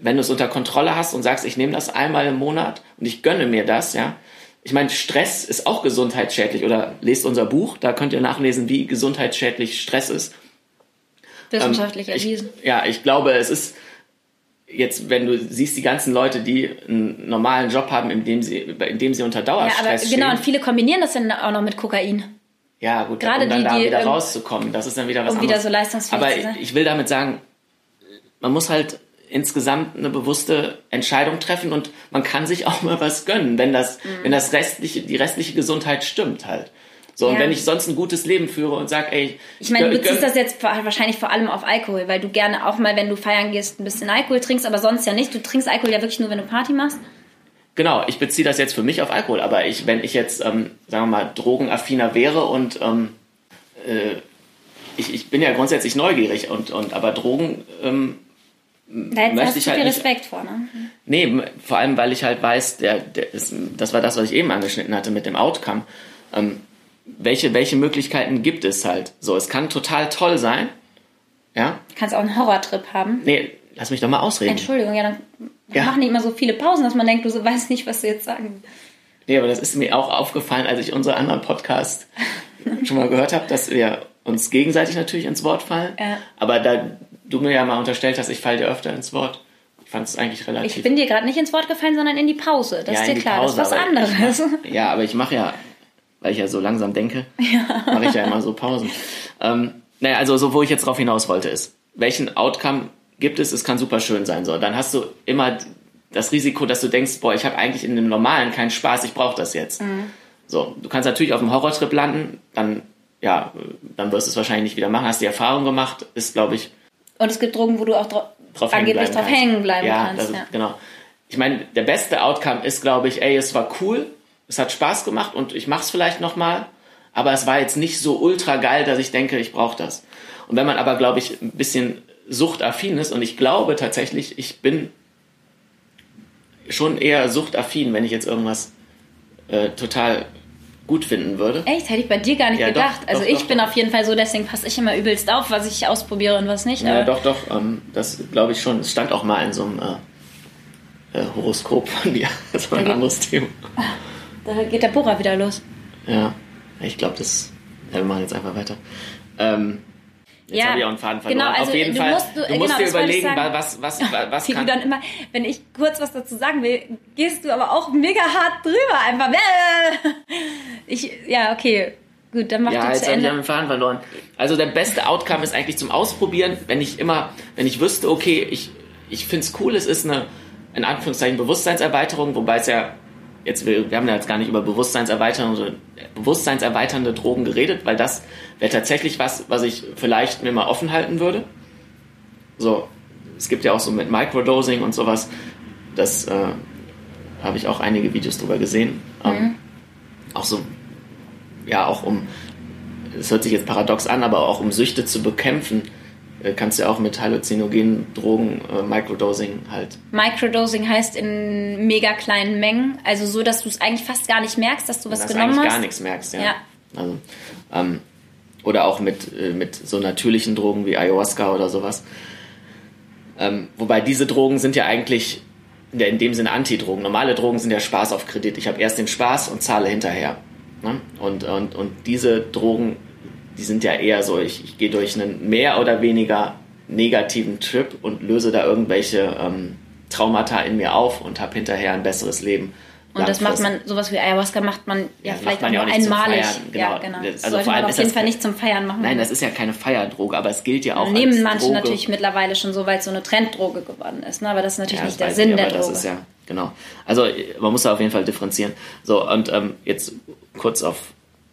wenn du es unter Kontrolle hast und sagst, ich nehme das einmal im Monat und ich gönne mir das, ja. Ich meine, Stress ist auch gesundheitsschädlich oder lest unser Buch, da könnt ihr nachlesen, wie gesundheitsschädlich Stress ist. Wissenschaftlich Ähm, erwiesen. Ja, ich glaube, es ist jetzt, wenn du siehst, die ganzen Leute, die einen normalen Job haben, in dem sie, in dem sie unter Ja, Dauerstress aber stehen. genau, und viele kombinieren das dann auch noch mit Kokain. Ja, gut, Gerade um dann die, da die, wieder rauszukommen, das ist dann wieder was um anderes. wieder so leistungsfähig Aber sein. ich will damit sagen, man muss halt insgesamt eine bewusste Entscheidung treffen und man kann sich auch mal was gönnen, wenn das, Mhm. wenn das restliche, die restliche Gesundheit stimmt halt. So, und Ja. wenn ich sonst ein gutes Leben führe und sag, ey, Ich meine, du beziehst das jetzt wahrscheinlich vor allem auf Alkohol, weil du gerne auch mal, wenn du feiern gehst, ein bisschen Alkohol trinkst, aber sonst ja nicht. Du trinkst Alkohol ja wirklich nur, wenn du Party machst. Genau, ich beziehe das jetzt für mich auf Alkohol, aber ich, wenn ich jetzt, ähm, sagen wir mal, drogenaffiner wäre und ähm, äh, ich, ich bin ja grundsätzlich neugierig und, und aber Drogen, ähm, Da hättest- Möchte hast du ich viel halt nicht- Respekt vor, ne? nee, m- vor allem, weil ich halt weiß, der, der ist, das war das, was ich eben angeschnitten hatte mit dem Outcome. Ähm, welche, welche Möglichkeiten gibt es halt? So, es kann total toll sein, ja? Du kannst auch einen Horrortrip haben. Nee, lass mich doch mal ausreden. Entschuldigung, ja, dann Ja. machen die immer so viele Pausen, dass man denkt, du weißt nicht, was du jetzt sagen. Nee, aber das ist mir auch aufgefallen, als ich unsere anderen Podcast schon mal gehört habe, dass wir uns gegenseitig natürlich ins Wort fallen. Ja. Aber da du mir ja mal unterstellt hast, ich falle dir öfter ins Wort, ich fand es eigentlich relativ. Ich bin dir gerade nicht ins Wort gefallen, sondern in die Pause. Das ja, ist dir klar, Pause, das ist was anderes. Mach, ja, aber ich mache ja, weil ich ja so langsam denke, <laughs> mache ich ja immer so Pausen. Ähm, naja, also so, wo ich jetzt drauf hinaus wollte, ist, welchen Outcome gibt es? Es kann super schön sein. So, dann hast du immer das Risiko, dass du denkst, boah, ich habe eigentlich in dem Normalen keinen Spaß, ich brauche das jetzt. So, du kannst natürlich auf einem Horrortrip landen, dann ja, dann wirst du es wahrscheinlich nicht wieder machen. Hast die Erfahrung gemacht, ist glaube ich Und es gibt Drogen, wo du auch dra drauf angeblich drauf kannst. hängen bleiben ja, kannst. Das ja. Genau. Ich meine, der beste Outcome ist, glaube ich, ey, es war cool, es hat Spaß gemacht und ich mach's vielleicht nochmal, aber es war jetzt nicht so ultra geil, dass ich denke, ich brauche das. Und wenn man aber, glaube ich, ein bisschen suchtaffin ist und ich glaube tatsächlich, ich bin schon eher suchtaffin, wenn ich jetzt irgendwas äh, total gut finden würde. Echt? Hätte ich bei dir gar nicht Ja, doch, gedacht. also doch, ich doch, bin doch. auf jeden Fall so, deswegen passe ich immer übelst auf, was ich ausprobiere und was nicht. Ja, doch, doch, ähm, das glaube ich schon. Es stand auch mal in so einem äh, äh, Horoskop von dir. <laughs> Das war ein anderes Thema. <laughs> Da geht der Bohrer wieder los. Ja, ich glaube, das. Ja, wir machen jetzt einfach weiter. Ähm, jetzt Ja, habe ich auch einen Faden verloren. genau, also Auf jeden du Fall, musst- du- du genau, musst dir wollte ich überlegen, was, was, <laughs> was, du kann. dann immer, wenn ich kurz was dazu sagen will, gehst du aber auch mega hart drüber. Einfach. Ich, ja, okay. Gut, dann mach Ja, du jetzt zu Ende. einen Faden verloren. Also der beste Outcome ist eigentlich zum Ausprobieren, wenn ich immer, wenn ich wüsste, okay, ich, ich finde es cool, es ist eine, in Anführungszeichen, Bewusstseinserweiterung, wobei es ja, jetzt, wir, wir haben ja jetzt gar nicht über Bewusstseinserweiterung, so bewusstseinserweiternde Drogen geredet, weil das wäre tatsächlich was, was ich vielleicht mir mal offen halten würde. So, es gibt ja auch so mit Microdosing und sowas, das äh, habe ich auch einige Videos drüber gesehen. Ähm, auch so, ja, auch um, es hört sich jetzt paradox an, aber auch um Süchte zu bekämpfen, kannst du auch mit halluzinogenen Drogen, äh, Microdosing halt. Microdosing heißt in mega kleinen Mengen, also so, dass du es eigentlich fast gar nicht merkst, dass du was dass genommen eigentlich hast. gar nichts merkst, ja. Ja. Also, ähm, oder auch mit, äh, mit so natürlichen Drogen wie Ayahuasca oder sowas. Ähm, wobei diese Drogen sind ja eigentlich in dem Sinne Antidrogen. Normale Drogen sind ja Spaß auf Kredit. Ich habe erst den Spaß und zahle hinterher. Ne? Und, und, und diese Drogen, die sind ja eher so, ich, ich gehe durch einen mehr oder weniger negativen Trip und löse da irgendwelche ähm, Traumata in mir auf und habe hinterher ein besseres Leben. Und das macht man, sowas wie Ayahuasca macht man ja, Ja, vielleicht man ja auch nur nicht einmalig. Feiern, Ja, genau. genau. Das- Das also sollte vor allem man auf jeden Fall nicht zum Feiern machen. Nein, das ist ja keine Feierdroge, aber es gilt ja auch Nehmen manche Droge. natürlich mittlerweile schon so, weil es so eine Trenddroge geworden ist. Ne? Aber das ist natürlich Ja, nicht das der weiß Sinn ich, der aber Droge. Das ist ja, genau. Also man muss da auf jeden Fall differenzieren. So, und ähm, jetzt kurz auf,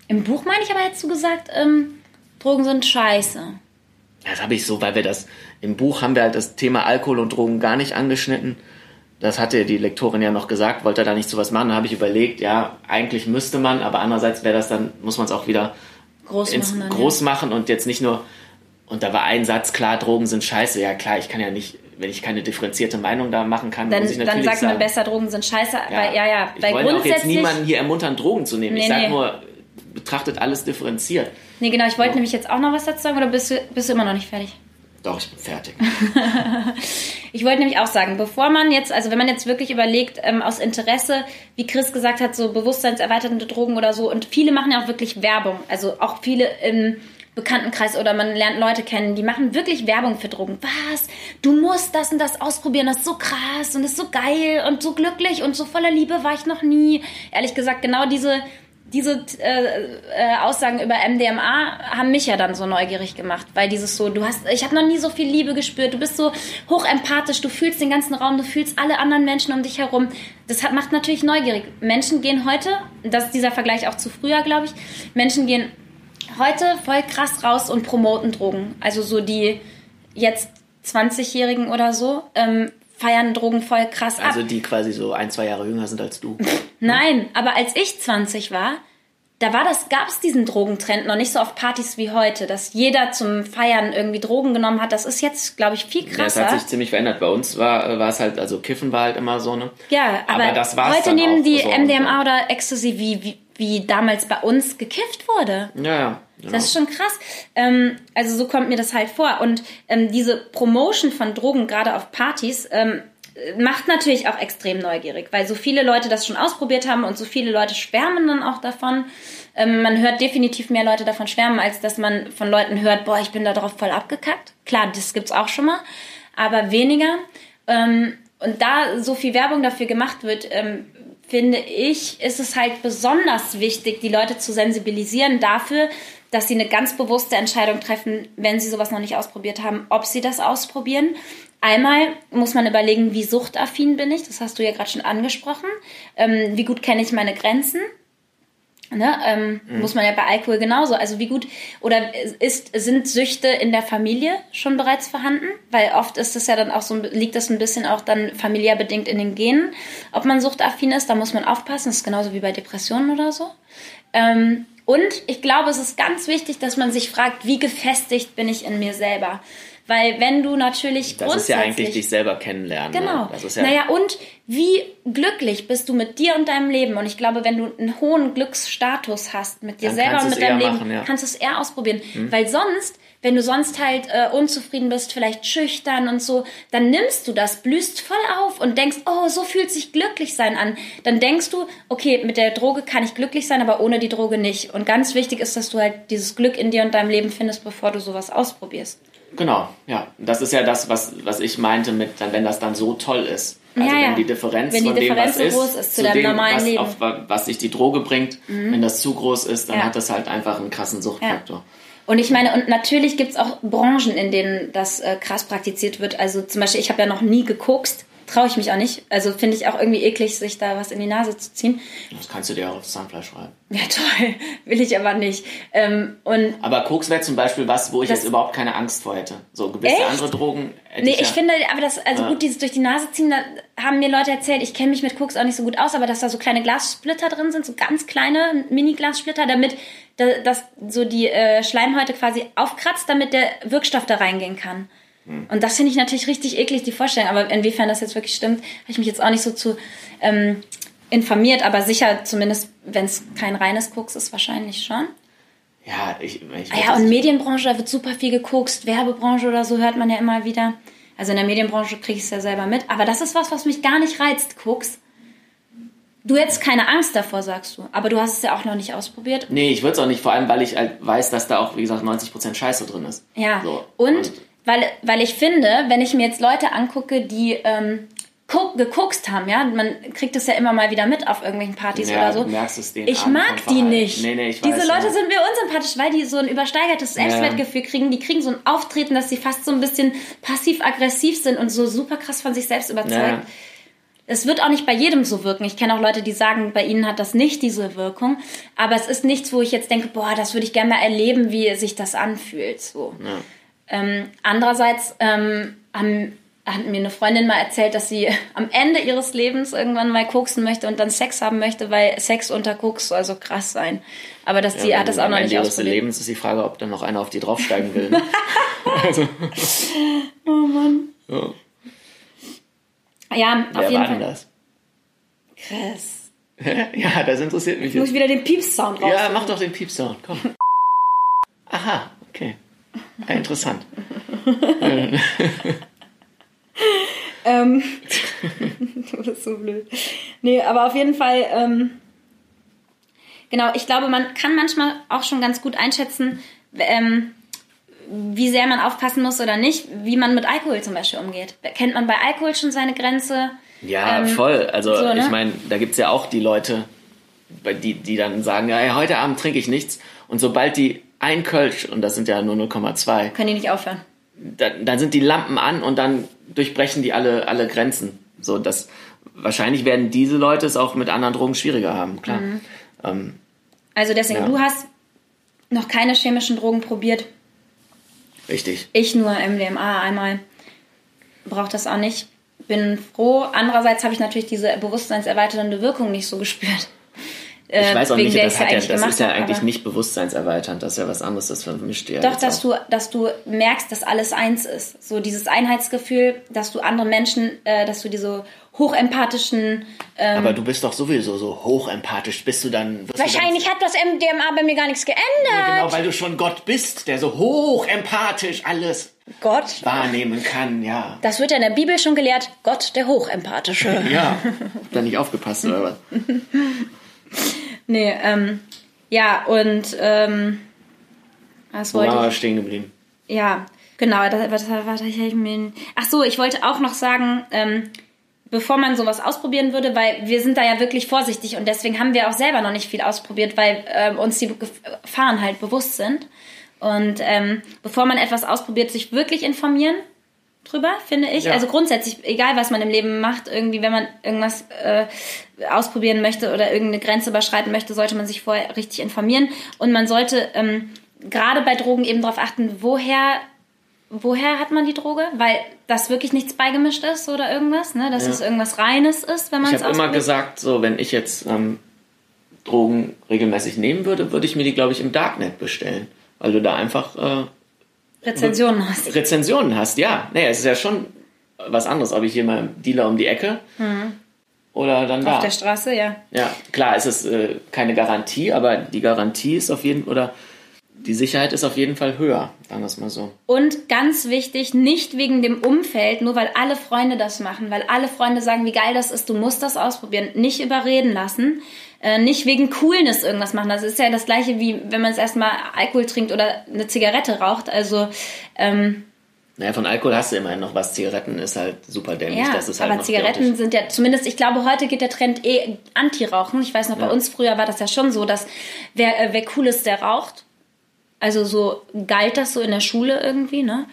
Im Buch meine ich aber, hättest du gesagt, ähm, Drogen sind scheiße. das habe ich so, weil wir das, im Buch haben wir halt das Thema Alkohol und Drogen gar nicht angeschnitten. Das hatte die Lektorin ja noch gesagt, wollte da nicht sowas machen. Da habe ich überlegt, ja, eigentlich müsste man, aber andererseits wäre das dann, muss man es auch wieder Groß machen dann, groß machen und jetzt nicht nur, und da war ein Satz, klar, Drogen sind scheiße. Ja klar, ich kann ja nicht, wenn ich keine differenzierte Meinung da machen kann, Dann, muss ich dann natürlich sagt man sagen, besser, Drogen sind scheiße. Ja, weil, ja, ja. Ich Weil wollte auch jetzt niemanden hier ermuntern, Drogen zu nehmen. ich Nee, sage nee. nur, betrachtet alles differenziert. nee, genau, ich wollte nämlich jetzt auch noch was dazu sagen, oder bist du, bist du immer noch nicht fertig? Doch, ich bin fertig. <laughs> Ich wollte nämlich auch sagen, bevor man jetzt, also wenn man jetzt wirklich überlegt, ähm, aus Interesse, wie Chris gesagt hat, so bewusstseinserweiternde Drogen oder so, und viele machen ja auch wirklich Werbung, also auch viele im Bekanntenkreis oder man lernt Leute kennen, die machen wirklich Werbung für Drogen. Was? Du musst das und das ausprobieren, das ist so krass und das ist so geil und so glücklich und so voller Liebe war ich noch nie. Ehrlich gesagt, genau diese diese äh, äh, Aussagen über MDMA haben mich ja dann so neugierig gemacht, weil dieses so, du hast, ich habe noch nie so viel Liebe gespürt, du bist so hochempathisch, du fühlst den ganzen Raum, du fühlst alle anderen Menschen um dich herum. Das hat, macht natürlich neugierig. Menschen gehen heute, das ist dieser Vergleich auch zu früher, glaube ich, Menschen gehen heute voll krass raus und promoten Drogen. Also so die jetzt 20-Jährigen oder so ähm, feiern Drogen voll krass ab. Also die quasi so ein, zwei Jahre jünger sind als du. Nein, aber als ich 20 war, da war das, gab es diesen Drogentrend noch nicht so auf Partys wie heute, dass jeder zum Feiern irgendwie Drogen genommen hat. Das ist jetzt, glaube ich, viel Ja, es krasser. hat sich ziemlich verändert. Bei uns war, war es halt, also Kiffen war halt immer so, ne? ja, aber, das war's heute nehmen die so. MDMA oder Ecstasy wie, wie, wie damals bei uns gekifft wurde. Ja, ja. Genau. Das ist schon krass. Ähm, also so kommt mir das halt vor. Und ähm, diese Promotion von Drogen, gerade auf Partys, ähm, macht natürlich auch extrem neugierig, weil so viele Leute das schon ausprobiert haben und so viele Leute schwärmen dann auch davon. Ähm, man hört definitiv mehr Leute davon schwärmen, als dass man von Leuten hört, boah, ich bin da drauf voll abgekackt. Klar, das gibt's auch schon mal, aber weniger. Ähm, und da so viel Werbung dafür gemacht wird, ähm, finde ich, ist es halt besonders wichtig, die Leute zu sensibilisieren dafür, dass sie eine ganz bewusste Entscheidung treffen, wenn sie sowas noch nicht ausprobiert haben, ob sie das ausprobieren. Einmal muss man überlegen, wie suchtaffin bin ich, das hast du ja gerade schon angesprochen. Ähm, wie gut kenne ich meine Grenzen? Ne, ähm, Muss man ja bei Alkohol genauso. Also wie gut oder ist, sind Süchte in der Familie schon bereits vorhanden? Weil oft ist es ja dann auch so, liegt das ein bisschen auch dann familiär bedingt in den Genen, ob man suchtaffin ist. Da muss man aufpassen. Das ist genauso wie bei Depressionen oder so. Ähm, und ich glaube, es ist ganz wichtig, dass man sich fragt, wie gefestigt bin ich in mir selber? Weil wenn du natürlich Das ist ja eigentlich dich selber kennenlernen. Genau. Ne? Das ist ja, naja, und wie glücklich bist du mit dir und deinem Leben? Und ich glaube, wenn du einen hohen Glücksstatus hast mit dir Dann selber und mit deinem Leben, machen, ja. kannst du es eher ausprobieren. Weil sonst, wenn du sonst halt äh, unzufrieden bist, vielleicht schüchtern und so, dann nimmst du das, blühst voll auf und denkst, oh, so fühlt sich glücklich sein an. Dann denkst du, okay, mit der Droge kann ich glücklich sein, aber ohne die Droge nicht. Und ganz wichtig ist, dass du halt dieses Glück in dir und deinem Leben findest, bevor du sowas ausprobierst. Genau, ja. Das ist ja das, was, was ich meinte mit, dann, wenn das dann so toll ist. Also Ja, ja. wenn die Differenz Wenn die von dem, Differenz was so ist, groß ist zu zu deinem dem, normalen was, Leben. Mhm. Auf, was sich die Droge bringt, wenn das zu groß ist, dann Ja. hat das halt einfach einen krassen Suchtfaktor. Und ich meine, und natürlich gibt's auch Branchen, in denen das äh, krass praktiziert wird. Also zum Beispiel, ich habe ja noch nie gekokst. Traue ich mich auch nicht. Also finde ich auch irgendwie eklig, sich da was in die Nase zu ziehen. Das kannst du dir auch aufs Zahnfleisch schreiben. Ja, toll. <laughs> Will ich aber nicht. Ähm, und Aber Koks wäre zum Beispiel was, wo ich Das- jetzt überhaupt keine Angst vor hätte. So gewisse Echt? andere Drogen hätte Nee, ich, ich ja. finde, aber das, also Ja. gut, dieses durch die Nase ziehen, da haben mir Leute erzählt, ich kenne mich mit Koks auch nicht so gut aus, aber dass da so kleine Glassplitter drin sind, so ganz kleine Mini-Glassplitter, damit da, dass so die äh, Schleimhäute quasi aufkratzt, damit der Wirkstoff da reingehen kann. Hm. Und das finde ich natürlich richtig eklig, die Vorstellung. Aber inwiefern das jetzt wirklich stimmt, habe ich mich jetzt auch nicht so zu ähm, informiert, aber sicher, zumindest wenn es kein reines Koks ist, wahrscheinlich schon. Ja, ich, ich Ah ja, und Medienbranche, da wird super viel gekokst. Werbebranche oder so hört man ja immer wieder. Also in der Medienbranche kriege ich es ja selber mit. Aber das ist was, was mich gar nicht reizt, Koks. Du hättest keine Angst davor, sagst du. Aber du hast es ja auch noch nicht ausprobiert. Nee, ich würde es auch nicht, vor allem, weil ich halt weiß, dass da auch, wie gesagt, 90% Scheiße drin ist. Ja. So. Und, weil, weil ich finde, wenn ich mir jetzt Leute angucke, die ähm, ko- gekokst haben, ja, man kriegt es ja immer mal wieder mit auf irgendwelchen Partys Ja, oder so. ich mag die nicht. Nee, nee, ich Diese weiß, Leute ja. sind mir unsympathisch, weil die so ein übersteigertes Selbstwertgefühl kriegen. Die kriegen so ein Auftreten, dass sie fast so ein bisschen passiv-aggressiv sind und so super krass von sich selbst überzeugt. Ja. Es wird auch nicht bei jedem so wirken. Ich kenne auch Leute, die sagen, bei ihnen hat das nicht diese Wirkung. Aber es ist nichts, wo ich jetzt denke, boah, das würde ich gerne mal erleben, wie sich das anfühlt. So. Ähm, andererseits ähm, haben, hat mir eine Freundin mal erzählt, dass sie <laughs> am Ende ihres Lebens irgendwann mal koksen möchte und dann Sex haben möchte, weil Sex unter Koks soll so krass sein. Aber dass sie Ja, hat das auch am noch Ende nicht ihres ausprobiert. Lebens ist die Frage, ob dann noch einer auf die draufsteigen will. Ne? <laughs> also, Oh Mann. ja. Ja, auf Wer jeden war denn Fall. das? Krass. <laughs> ja, das interessiert mich Ich muss jetzt. wieder den Pieps-Sound raus. Ja, mach doch den Piepsound, komm. Aha, okay. Ah, interessant. <laughs> Ähm, <laughs> du bist so blöd. Nee, aber auf jeden Fall, ähm, genau, ich glaube, man kann manchmal auch schon ganz gut einschätzen, ähm, wie sehr man aufpassen muss oder nicht, wie man mit Alkohol zum Beispiel umgeht. Kennt man bei Alkohol schon seine Grenze? Ja, Ähm, voll. Also so, ne? ich meine, da gibt's ja auch die Leute, die, die dann sagen, ja, ja, heute Abend trinke ich nichts. Und sobald die ein Kölsch, und das sind ja nur 0,2, Können die nicht aufhören? dann, dann sind die Lampen an und dann durchbrechen die alle, alle Grenzen. So, dass wahrscheinlich werden diese Leute es auch mit anderen Drogen schwieriger haben, klar. Mhm. Ähm, Also deswegen, Ja. du hast noch keine chemischen Drogen probiert. richtig. Ich nur MDMA einmal. Braucht das auch nicht. Bin froh. Andererseits habe ich natürlich diese bewusstseinserweiternde Wirkung nicht so gespürt. Ich weiß auch nicht, das, ja hat ja, das gemacht ist ja eigentlich nicht bewusstseinserweiternd, das ist ja was anderes, das vermischt ja Doch, dass auch. du, dass du merkst, dass alles eins ist. So dieses Einheitsgefühl, dass du andere Menschen, äh, dass du diese hochempathischen. Ähm, Aber du bist doch sowieso so hochempathisch, bist du dann... wirst du wahrscheinlich hat das MDMA bei mir gar nichts geändert. Dann, genau, weil du schon Gott bist, der so hochempathisch alles Gott. wahrnehmen kann, ja. Das wird ja in der Bibel schon gelehrt. Gott, der Hochempathische. Ja, <laughs> hab da nicht aufgepasst oder was? <laughs> Nee, ähm, ja, und, ähm, was Wo wollte wir ich? stehen geblieben? Ja, genau, das, was, was, was ich mir. Ach so, ich wollte auch noch sagen, ähm, bevor man sowas ausprobieren würde, weil wir sind da ja wirklich vorsichtig und deswegen haben wir auch selber noch nicht viel ausprobiert, weil ähm, uns die Gefahren halt bewusst sind. Und ähm, bevor man etwas ausprobiert, sich wirklich informieren drüber, finde ich. Ja. Also grundsätzlich, egal was man im Leben macht, irgendwie, wenn man irgendwas äh, ausprobieren möchte oder irgendeine Grenze überschreiten möchte, sollte man sich vorher richtig informieren. Und man sollte ähm, gerade bei Drogen eben darauf achten, woher, woher hat man die Droge? Weil das wirklich nichts beigemischt ist oder irgendwas, ne? dass Ja. es irgendwas Reines ist, wenn man Ich es habe immer gesagt, so wenn ich jetzt ähm, Drogen regelmäßig nehmen würde, würde ich mir die, glaube ich, im Darknet bestellen. Weil du da einfach äh, Rezensionen hast. Rezensionen hast. Ja, naja, es ist ja schon was anderes, ob ich hier mal Dealer um die Ecke oder dann da. Auf der Straße, ja. Ja, klar, es ist äh, keine Garantie, aber die Garantie ist auf jeden oder die Sicherheit ist auf jeden Fall höher, sagen wir es mal so. Und ganz wichtig, nicht wegen dem Umfeld, nur weil alle Freunde das machen, weil alle Freunde sagen, wie geil das ist, du musst das ausprobieren, nicht überreden lassen, äh, nicht wegen Coolness irgendwas machen. Das ist ja das gleiche wie wenn man es erstmal Alkohol trinkt oder eine Zigarette raucht. Also ähm, Naja, von Alkohol hast du immerhin noch was. Zigaretten ist halt super dämlich. ja, das ist halt aber Zigaretten sind ja zumindest, ich glaube, heute geht der Trend eh Anti-Rauchen. Ich weiß noch, bei Ja. uns früher war das ja schon so, dass wer, äh, wer cool ist, der raucht. Also so galt das so in der Schule irgendwie, ne?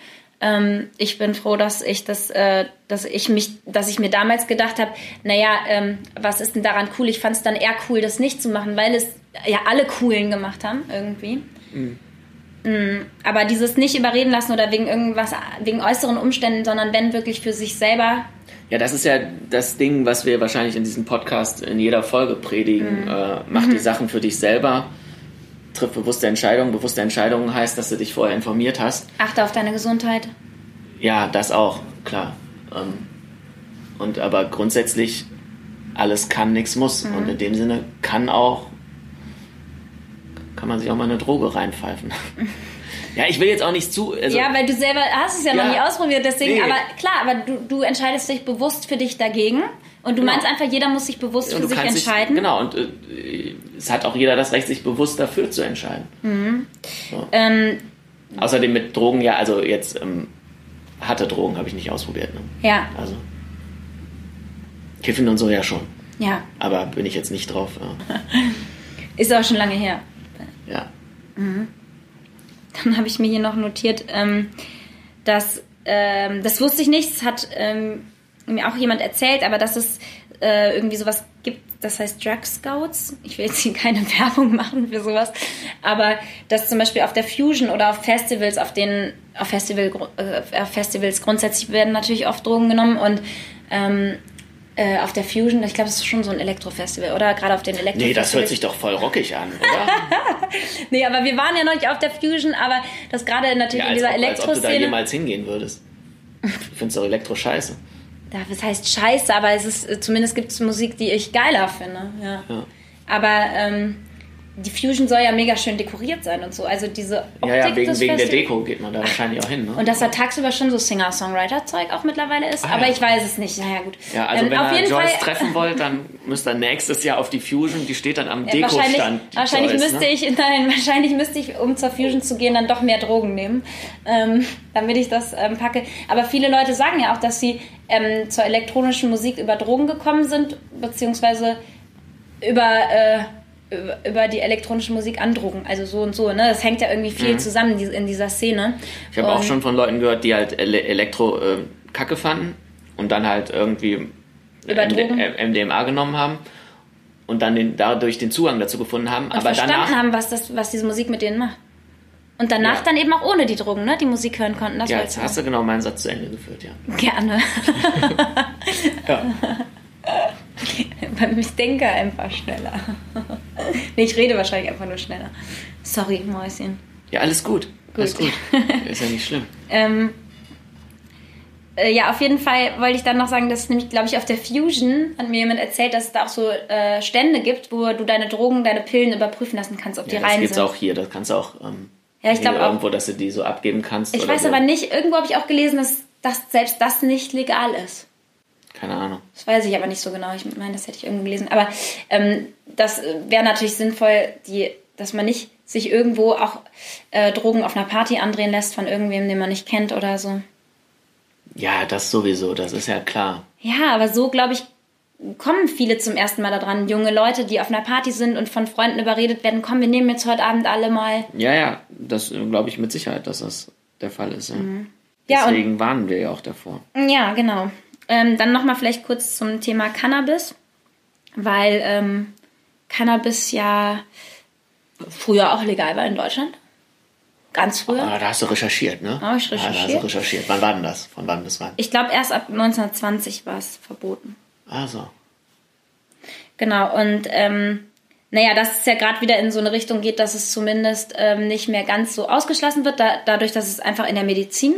Ähm, ich bin froh, dass ich das, äh, dass ich mich, dass ich mir damals gedacht habe, naja, ähm, was ist denn daran cool? Ich fand es dann eher cool, das nicht zu machen, weil es ja alle coolen gemacht haben irgendwie. Mhm. Mm, aber dieses nicht überreden lassen oder wegen irgendwas, wegen äußeren Umständen, sondern wenn wirklich für sich selber. Ja, das ist ja das Ding, was wir wahrscheinlich in diesem Podcast in jeder Folge predigen. Mhm. Äh, mach die mhm. Sachen für dich selber. Triff bewusste Entscheidungen. Bewusste Entscheidungen heißt, dass du dich vorher informiert hast. Achte auf deine Gesundheit. Ja, das auch, klar. Ähm, und aber grundsätzlich alles kann, nichts muss. Mhm. Und in dem Sinne kann auch kann man sich auch mal eine Droge reinpfeifen. <laughs> Ja, ich will jetzt auch nicht zu. Also, ja, weil du selber hast es ja, ja noch nie ausprobiert, deswegen, nee. aber klar, aber du, du entscheidest dich bewusst für dich dagegen und du genau. meinst einfach, jeder muss sich bewusst für sich entscheiden. Dich, genau, und äh, es hat auch jeder das Recht, sich bewusst dafür zu entscheiden. Mhm. So. Ähm, Außerdem mit Drogen, ja, also jetzt ähm, harte Drogen habe ich nicht ausprobiert. Ne? Ja. Also Kiffen und so ja schon. Ja. Aber bin ich jetzt nicht drauf. Ja. <laughs> Ist auch schon lange her. Ja. Mhm. Dann habe ich mir hier noch notiert, ähm, dass, ähm, das wusste ich nicht, das hat ähm, mir auch jemand erzählt, aber dass es äh, irgendwie sowas gibt, das heißt Drug Scouts. Ich will jetzt hier keine <laughs> Werbung machen für sowas, aber dass zum Beispiel auf der Fusion oder auf Festivals, auf den auf, Festival, äh, auf Festivals grundsätzlich werden natürlich oft Drogen genommen und ähm, äh, auf der Fusion, ich glaube, das ist schon so ein Elektrofestival, oder? Gerade auf den Elektrofestivals. Nee, das hört sich doch voll rockig an, oder? <laughs> nee, aber wir waren ja noch nicht auf der Fusion, aber das gerade natürlich ja, in dieser Elektro-Szene... Als ob du da jemals hingehen würdest. Du findest doch Elektro scheiße. Ja, das heißt scheiße, aber es ist, zumindest gibt es Musik, die ich geiler finde. Ja. ja. Aber ähm, die Fusion soll ja mega schön dekoriert sein und so. Also diese Optik Ja, ja, wegen, wegen der Deko geht man da wahrscheinlich auch hin. Ne? Und dass da tagsüber schon so Singer-Songwriter-Zeug auch mittlerweile ist. Ah, aber ja. ich weiß es nicht. Naja, gut. Ja, also ähm, wenn ihr Joyce Fall treffen wollt, dann müsst ihr nächstes Jahr auf die Fusion. Die steht dann am ja, Deko-Stand. Wahrscheinlich, wahrscheinlich Joyce, müsste ne? ich, <laughs> nein, wahrscheinlich müsste ich, um zur Fusion zu gehen, dann doch mehr Drogen nehmen, ähm, damit ich das ähm, packe. Aber viele Leute sagen ja auch, dass sie ähm, zur elektronischen Musik über Drogen gekommen sind, beziehungsweise über... Äh, über die elektronische Musik andrucken. Also so und so. Ne? Das hängt ja irgendwie viel mhm. zusammen in dieser Szene. Ich habe auch schon von Leuten gehört, die halt Elektro äh, kacke fanden und dann halt irgendwie MDMA genommen haben und dann den, dadurch den Zugang dazu gefunden haben. Und aber verstanden danach, haben, was, das, was diese Musik mit denen macht. Und danach ja. dann eben auch ohne die Drogen, ne? Die Musik hören konnten. Das ja, jetzt hast du genau meinen Satz zu Ende geführt, ja. <laughs> Gerne. <laughs> ja. <laughs> ich denke einfach schneller. <laughs> nee, ich rede wahrscheinlich einfach nur schneller. Sorry, Mäuschen. Ja, alles gut. gut. Alles gut. <laughs> Ist ja nicht schlimm. ähm, äh, ja, auf jeden Fall wollte ich dann noch sagen, dass nämlich, glaube ich, auf der Fusion hat mir jemand erzählt, dass es da auch so äh, Stände gibt, wo du deine Drogen, deine Pillen überprüfen lassen kannst, ob die ja, rein sind. Das gibt's auch hier. Das kannst du auch ähm, ja, ich glaube irgendwo, dass du die so abgeben kannst. Ich weiß so. aber nicht. Irgendwo habe ich auch gelesen, dass, dass selbst das nicht legal ist. Keine Ahnung. Das weiß ich aber nicht so genau. Ich meine, das hätte ich irgendwo gelesen. Aber ähm, das wäre natürlich sinnvoll, die, dass man nicht sich irgendwo auch äh, Drogen auf einer Party andrehen lässt von irgendwem, den man nicht kennt oder so. Ja, das sowieso, das ist ja klar. Ja, aber so, glaube ich, kommen viele zum ersten Mal daran. Junge Leute, die auf einer Party sind und von Freunden überredet werden, komm, wir nehmen jetzt heute Abend alle mal. Ja, ja, das glaube ich mit Sicherheit, dass das der Fall ist. Ja. Mhm. Deswegen ja, warnen wir ja auch davor. Ja, genau. Ähm, dann nochmal vielleicht kurz zum Thema Cannabis, weil ähm, Cannabis ja früher auch legal war in Deutschland. Ganz früher. Ah, da hast du recherchiert, ne? Habe ich recherchiert. Ah, da hast du recherchiert. Wann war denn das? Von wann bis wann? Ich glaube, erst ab 1920 war es verboten. Ah, so. Genau, und ähm, naja, dass es ja gerade wieder in so eine Richtung geht, dass es zumindest ähm, nicht mehr ganz so ausgeschlossen wird, da, dadurch, dass es einfach in der Medizin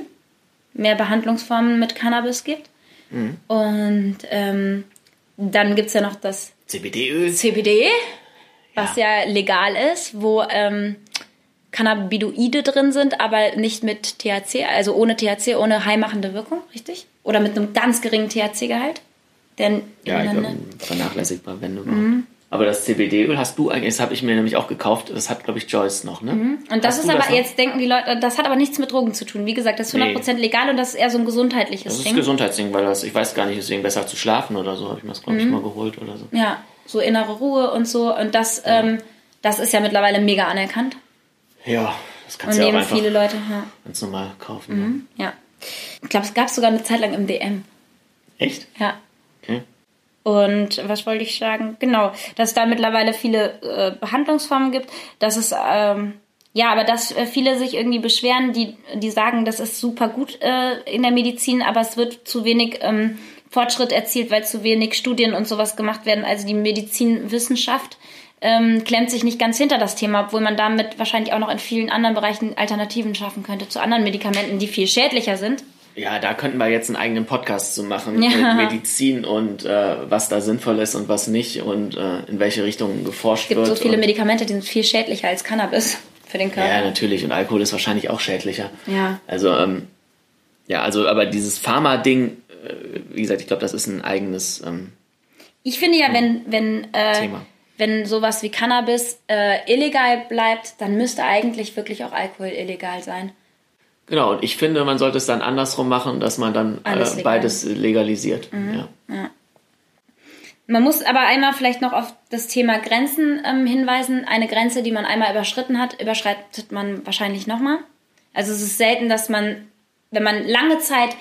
mehr Behandlungsformen mit Cannabis gibt. Mhm. Und ähm, dann gibt es ja noch das CBD-Öl. CBD, was ja. ja, legal ist, wo ähm, Cannabinoide drin sind, aber nicht mit THC, also ohne THC, ohne heimachende Wirkung, richtig? Oder mit einem ganz geringen THC-Gehalt. ja, ich glaube, vernachlässigbar, wenn du mhm. Aber das CBD-Öl hast du eigentlich, das habe ich mir nämlich auch gekauft, das hat, glaube ich, Joyce noch, ne? Mhm. Und das hast ist aber, das jetzt denken die Leute, das hat aber nichts mit Drogen zu tun. Wie gesagt, das ist 100% nee. legal und das ist eher so ein gesundheitliches Ding. Das ist ein Gesundheitsding, weil das, ich weiß gar nicht, deswegen besser zu schlafen oder so, habe ich mir das, glaube ich, mhm. mal geholt oder so. Ja, so innere Ruhe und so. Und das, ja. ähm, das ist ja mittlerweile mega anerkannt. Ja, das kannst du ja auch einfach viele Leute, ja. ganz normal kaufen. Mhm. Ja. ja. Ich glaube, es gab sogar eine Zeit lang im DM. Echt? Ja. Okay. Und was wollte ich sagen? Genau, dass es da mittlerweile viele äh, Behandlungsformen gibt, dass es ähm, ja, aber dass äh, viele sich irgendwie beschweren, die die sagen, das ist super gut äh, in der Medizin, aber es wird zu wenig ähm, Fortschritt erzielt, weil zu wenig Studien und sowas gemacht werden. Also die Medizinwissenschaft ähm, klemmt sich nicht ganz hinter das Thema, obwohl man damit wahrscheinlich auch noch in vielen anderen Bereichen Alternativen schaffen könnte zu anderen Medikamenten, die viel schädlicher sind. Ja, da könnten wir jetzt einen eigenen Podcast zu machen Ja. mit Medizin und äh, was da sinnvoll ist und was nicht und äh, in welche Richtung geforscht Es gibt wird. so viele Medikamente, die sind viel schädlicher als Cannabis für den Körper. Ja, natürlich. Und Alkohol ist wahrscheinlich auch schädlicher. Ja. Also, ähm, ja, also, aber dieses Pharma-Ding, äh, wie gesagt, ich glaube, das ist ein eigenes ähm, Ich finde ja, wenn, wenn, äh, Thema. wenn sowas wie Cannabis äh, illegal bleibt, dann müsste eigentlich wirklich auch Alkohol illegal sein. Genau, und ich finde, man sollte es dann andersrum machen, dass man dann äh, beides legalisiert. Ja. Man muss aber einmal vielleicht noch auf das Thema Grenzen ähm, hinweisen. Eine Grenze, die man einmal überschritten hat, überschreitet man wahrscheinlich nochmal. Also es ist selten, dass man, wenn man lange Zeit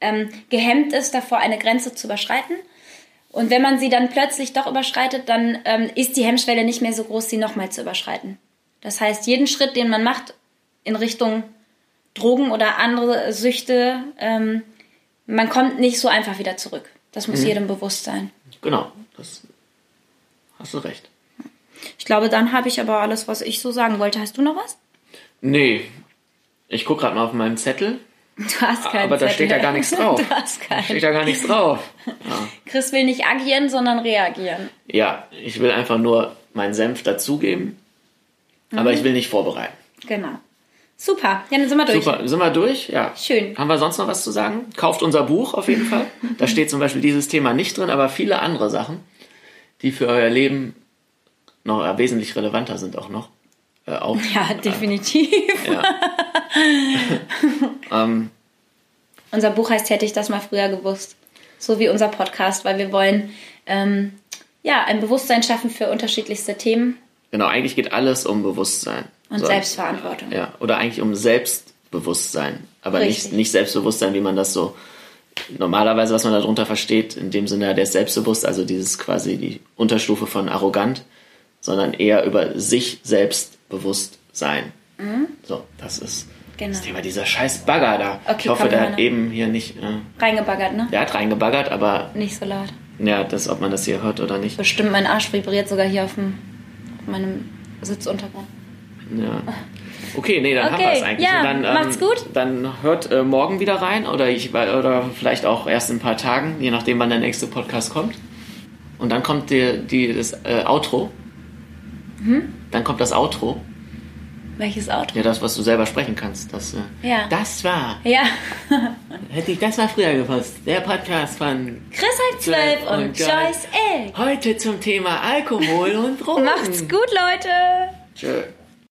ähm, gehemmt ist, davor eine Grenze zu überschreiten. Und wenn man sie dann plötzlich doch überschreitet, dann ähm, ist die Hemmschwelle nicht mehr so groß, sie nochmal zu überschreiten. Das heißt, jeden Schritt, den man macht in Richtung Drogen oder andere Süchte, ähm, man kommt nicht so einfach wieder zurück. Das muss jedem bewusst sein. Genau, das hast du recht. Ich glaube, dann habe ich aber alles, was ich so sagen wollte. Hast du noch was? Nee, ich gucke gerade mal auf meinen Zettel, Du hast keinen aber da Zettel. <laughs> steht ja gar nichts drauf. Du hast Da steht keinen. ja gar nichts drauf. Chris will nicht agieren, sondern reagieren. Ja, ich will einfach nur meinen Senf dazugeben, Mhm. aber ich will nicht vorbereiten. Genau. Super. Ja, dann sind wir durch. Super, sind wir durch? Ja. Schön. Haben wir sonst noch was zu sagen? Kauft unser Buch auf jeden Fall. Da steht zum Beispiel dieses Thema nicht drin, aber viele andere Sachen, die für euer Leben noch äh, wesentlich relevanter sind auch noch. Äh, auch. <laughs> Ja, definitiv. Ja. <laughs> ähm, Unser Buch heißt Hätte ich das mal früher gewusst. So wie unser Podcast, weil wir wollen ähm, ja, ein Bewusstsein schaffen für unterschiedlichste Themen genau, eigentlich geht alles um Bewusstsein. Und So, Selbstverantwortung. Ja, oder eigentlich um Selbstbewusstsein. Aber nicht, Richtig. nicht Selbstbewusstsein, wie man das so normalerweise, was man darunter versteht, in dem Sinne, der ist selbstbewusst, also dieses quasi die Unterstufe von arrogant, sondern eher über sich selbst bewusst sein. So, das ist Mhm. Genau. das Thema dieser scheiß Bagger da. Okay, ich hoffe, der hat eben hier nicht, äh, Reingebaggert, ne? der hat reingebaggert, aber Nicht so laut. ja, das, ob man das hier hört oder nicht. Bestimmt, mein Arsch vibriert sogar hier auf, dem, auf meinem Sitzuntergrund. Ja. Okay, nee, dann haben Okay, wir es eigentlich. ja, dann, ähm, macht's gut. Dann hört äh, morgen wieder rein oder, ich, oder vielleicht auch erst in ein paar Tagen, je nachdem, wann der nächste Podcast kommt. Und dann kommt die, die, das äh, Outro. Mhm. Dann kommt das Outro. Welches Auto? Ja, das, was du selber sprechen kannst. Das, äh, Ja. das war, Ja. <laughs> hätte ich das mal früher gewusst, der Podcast von Chris halb zwölf und Und Joyce. Elf. heute zum Thema Alkohol und Drogen. Macht's gut, Leute. Tschö.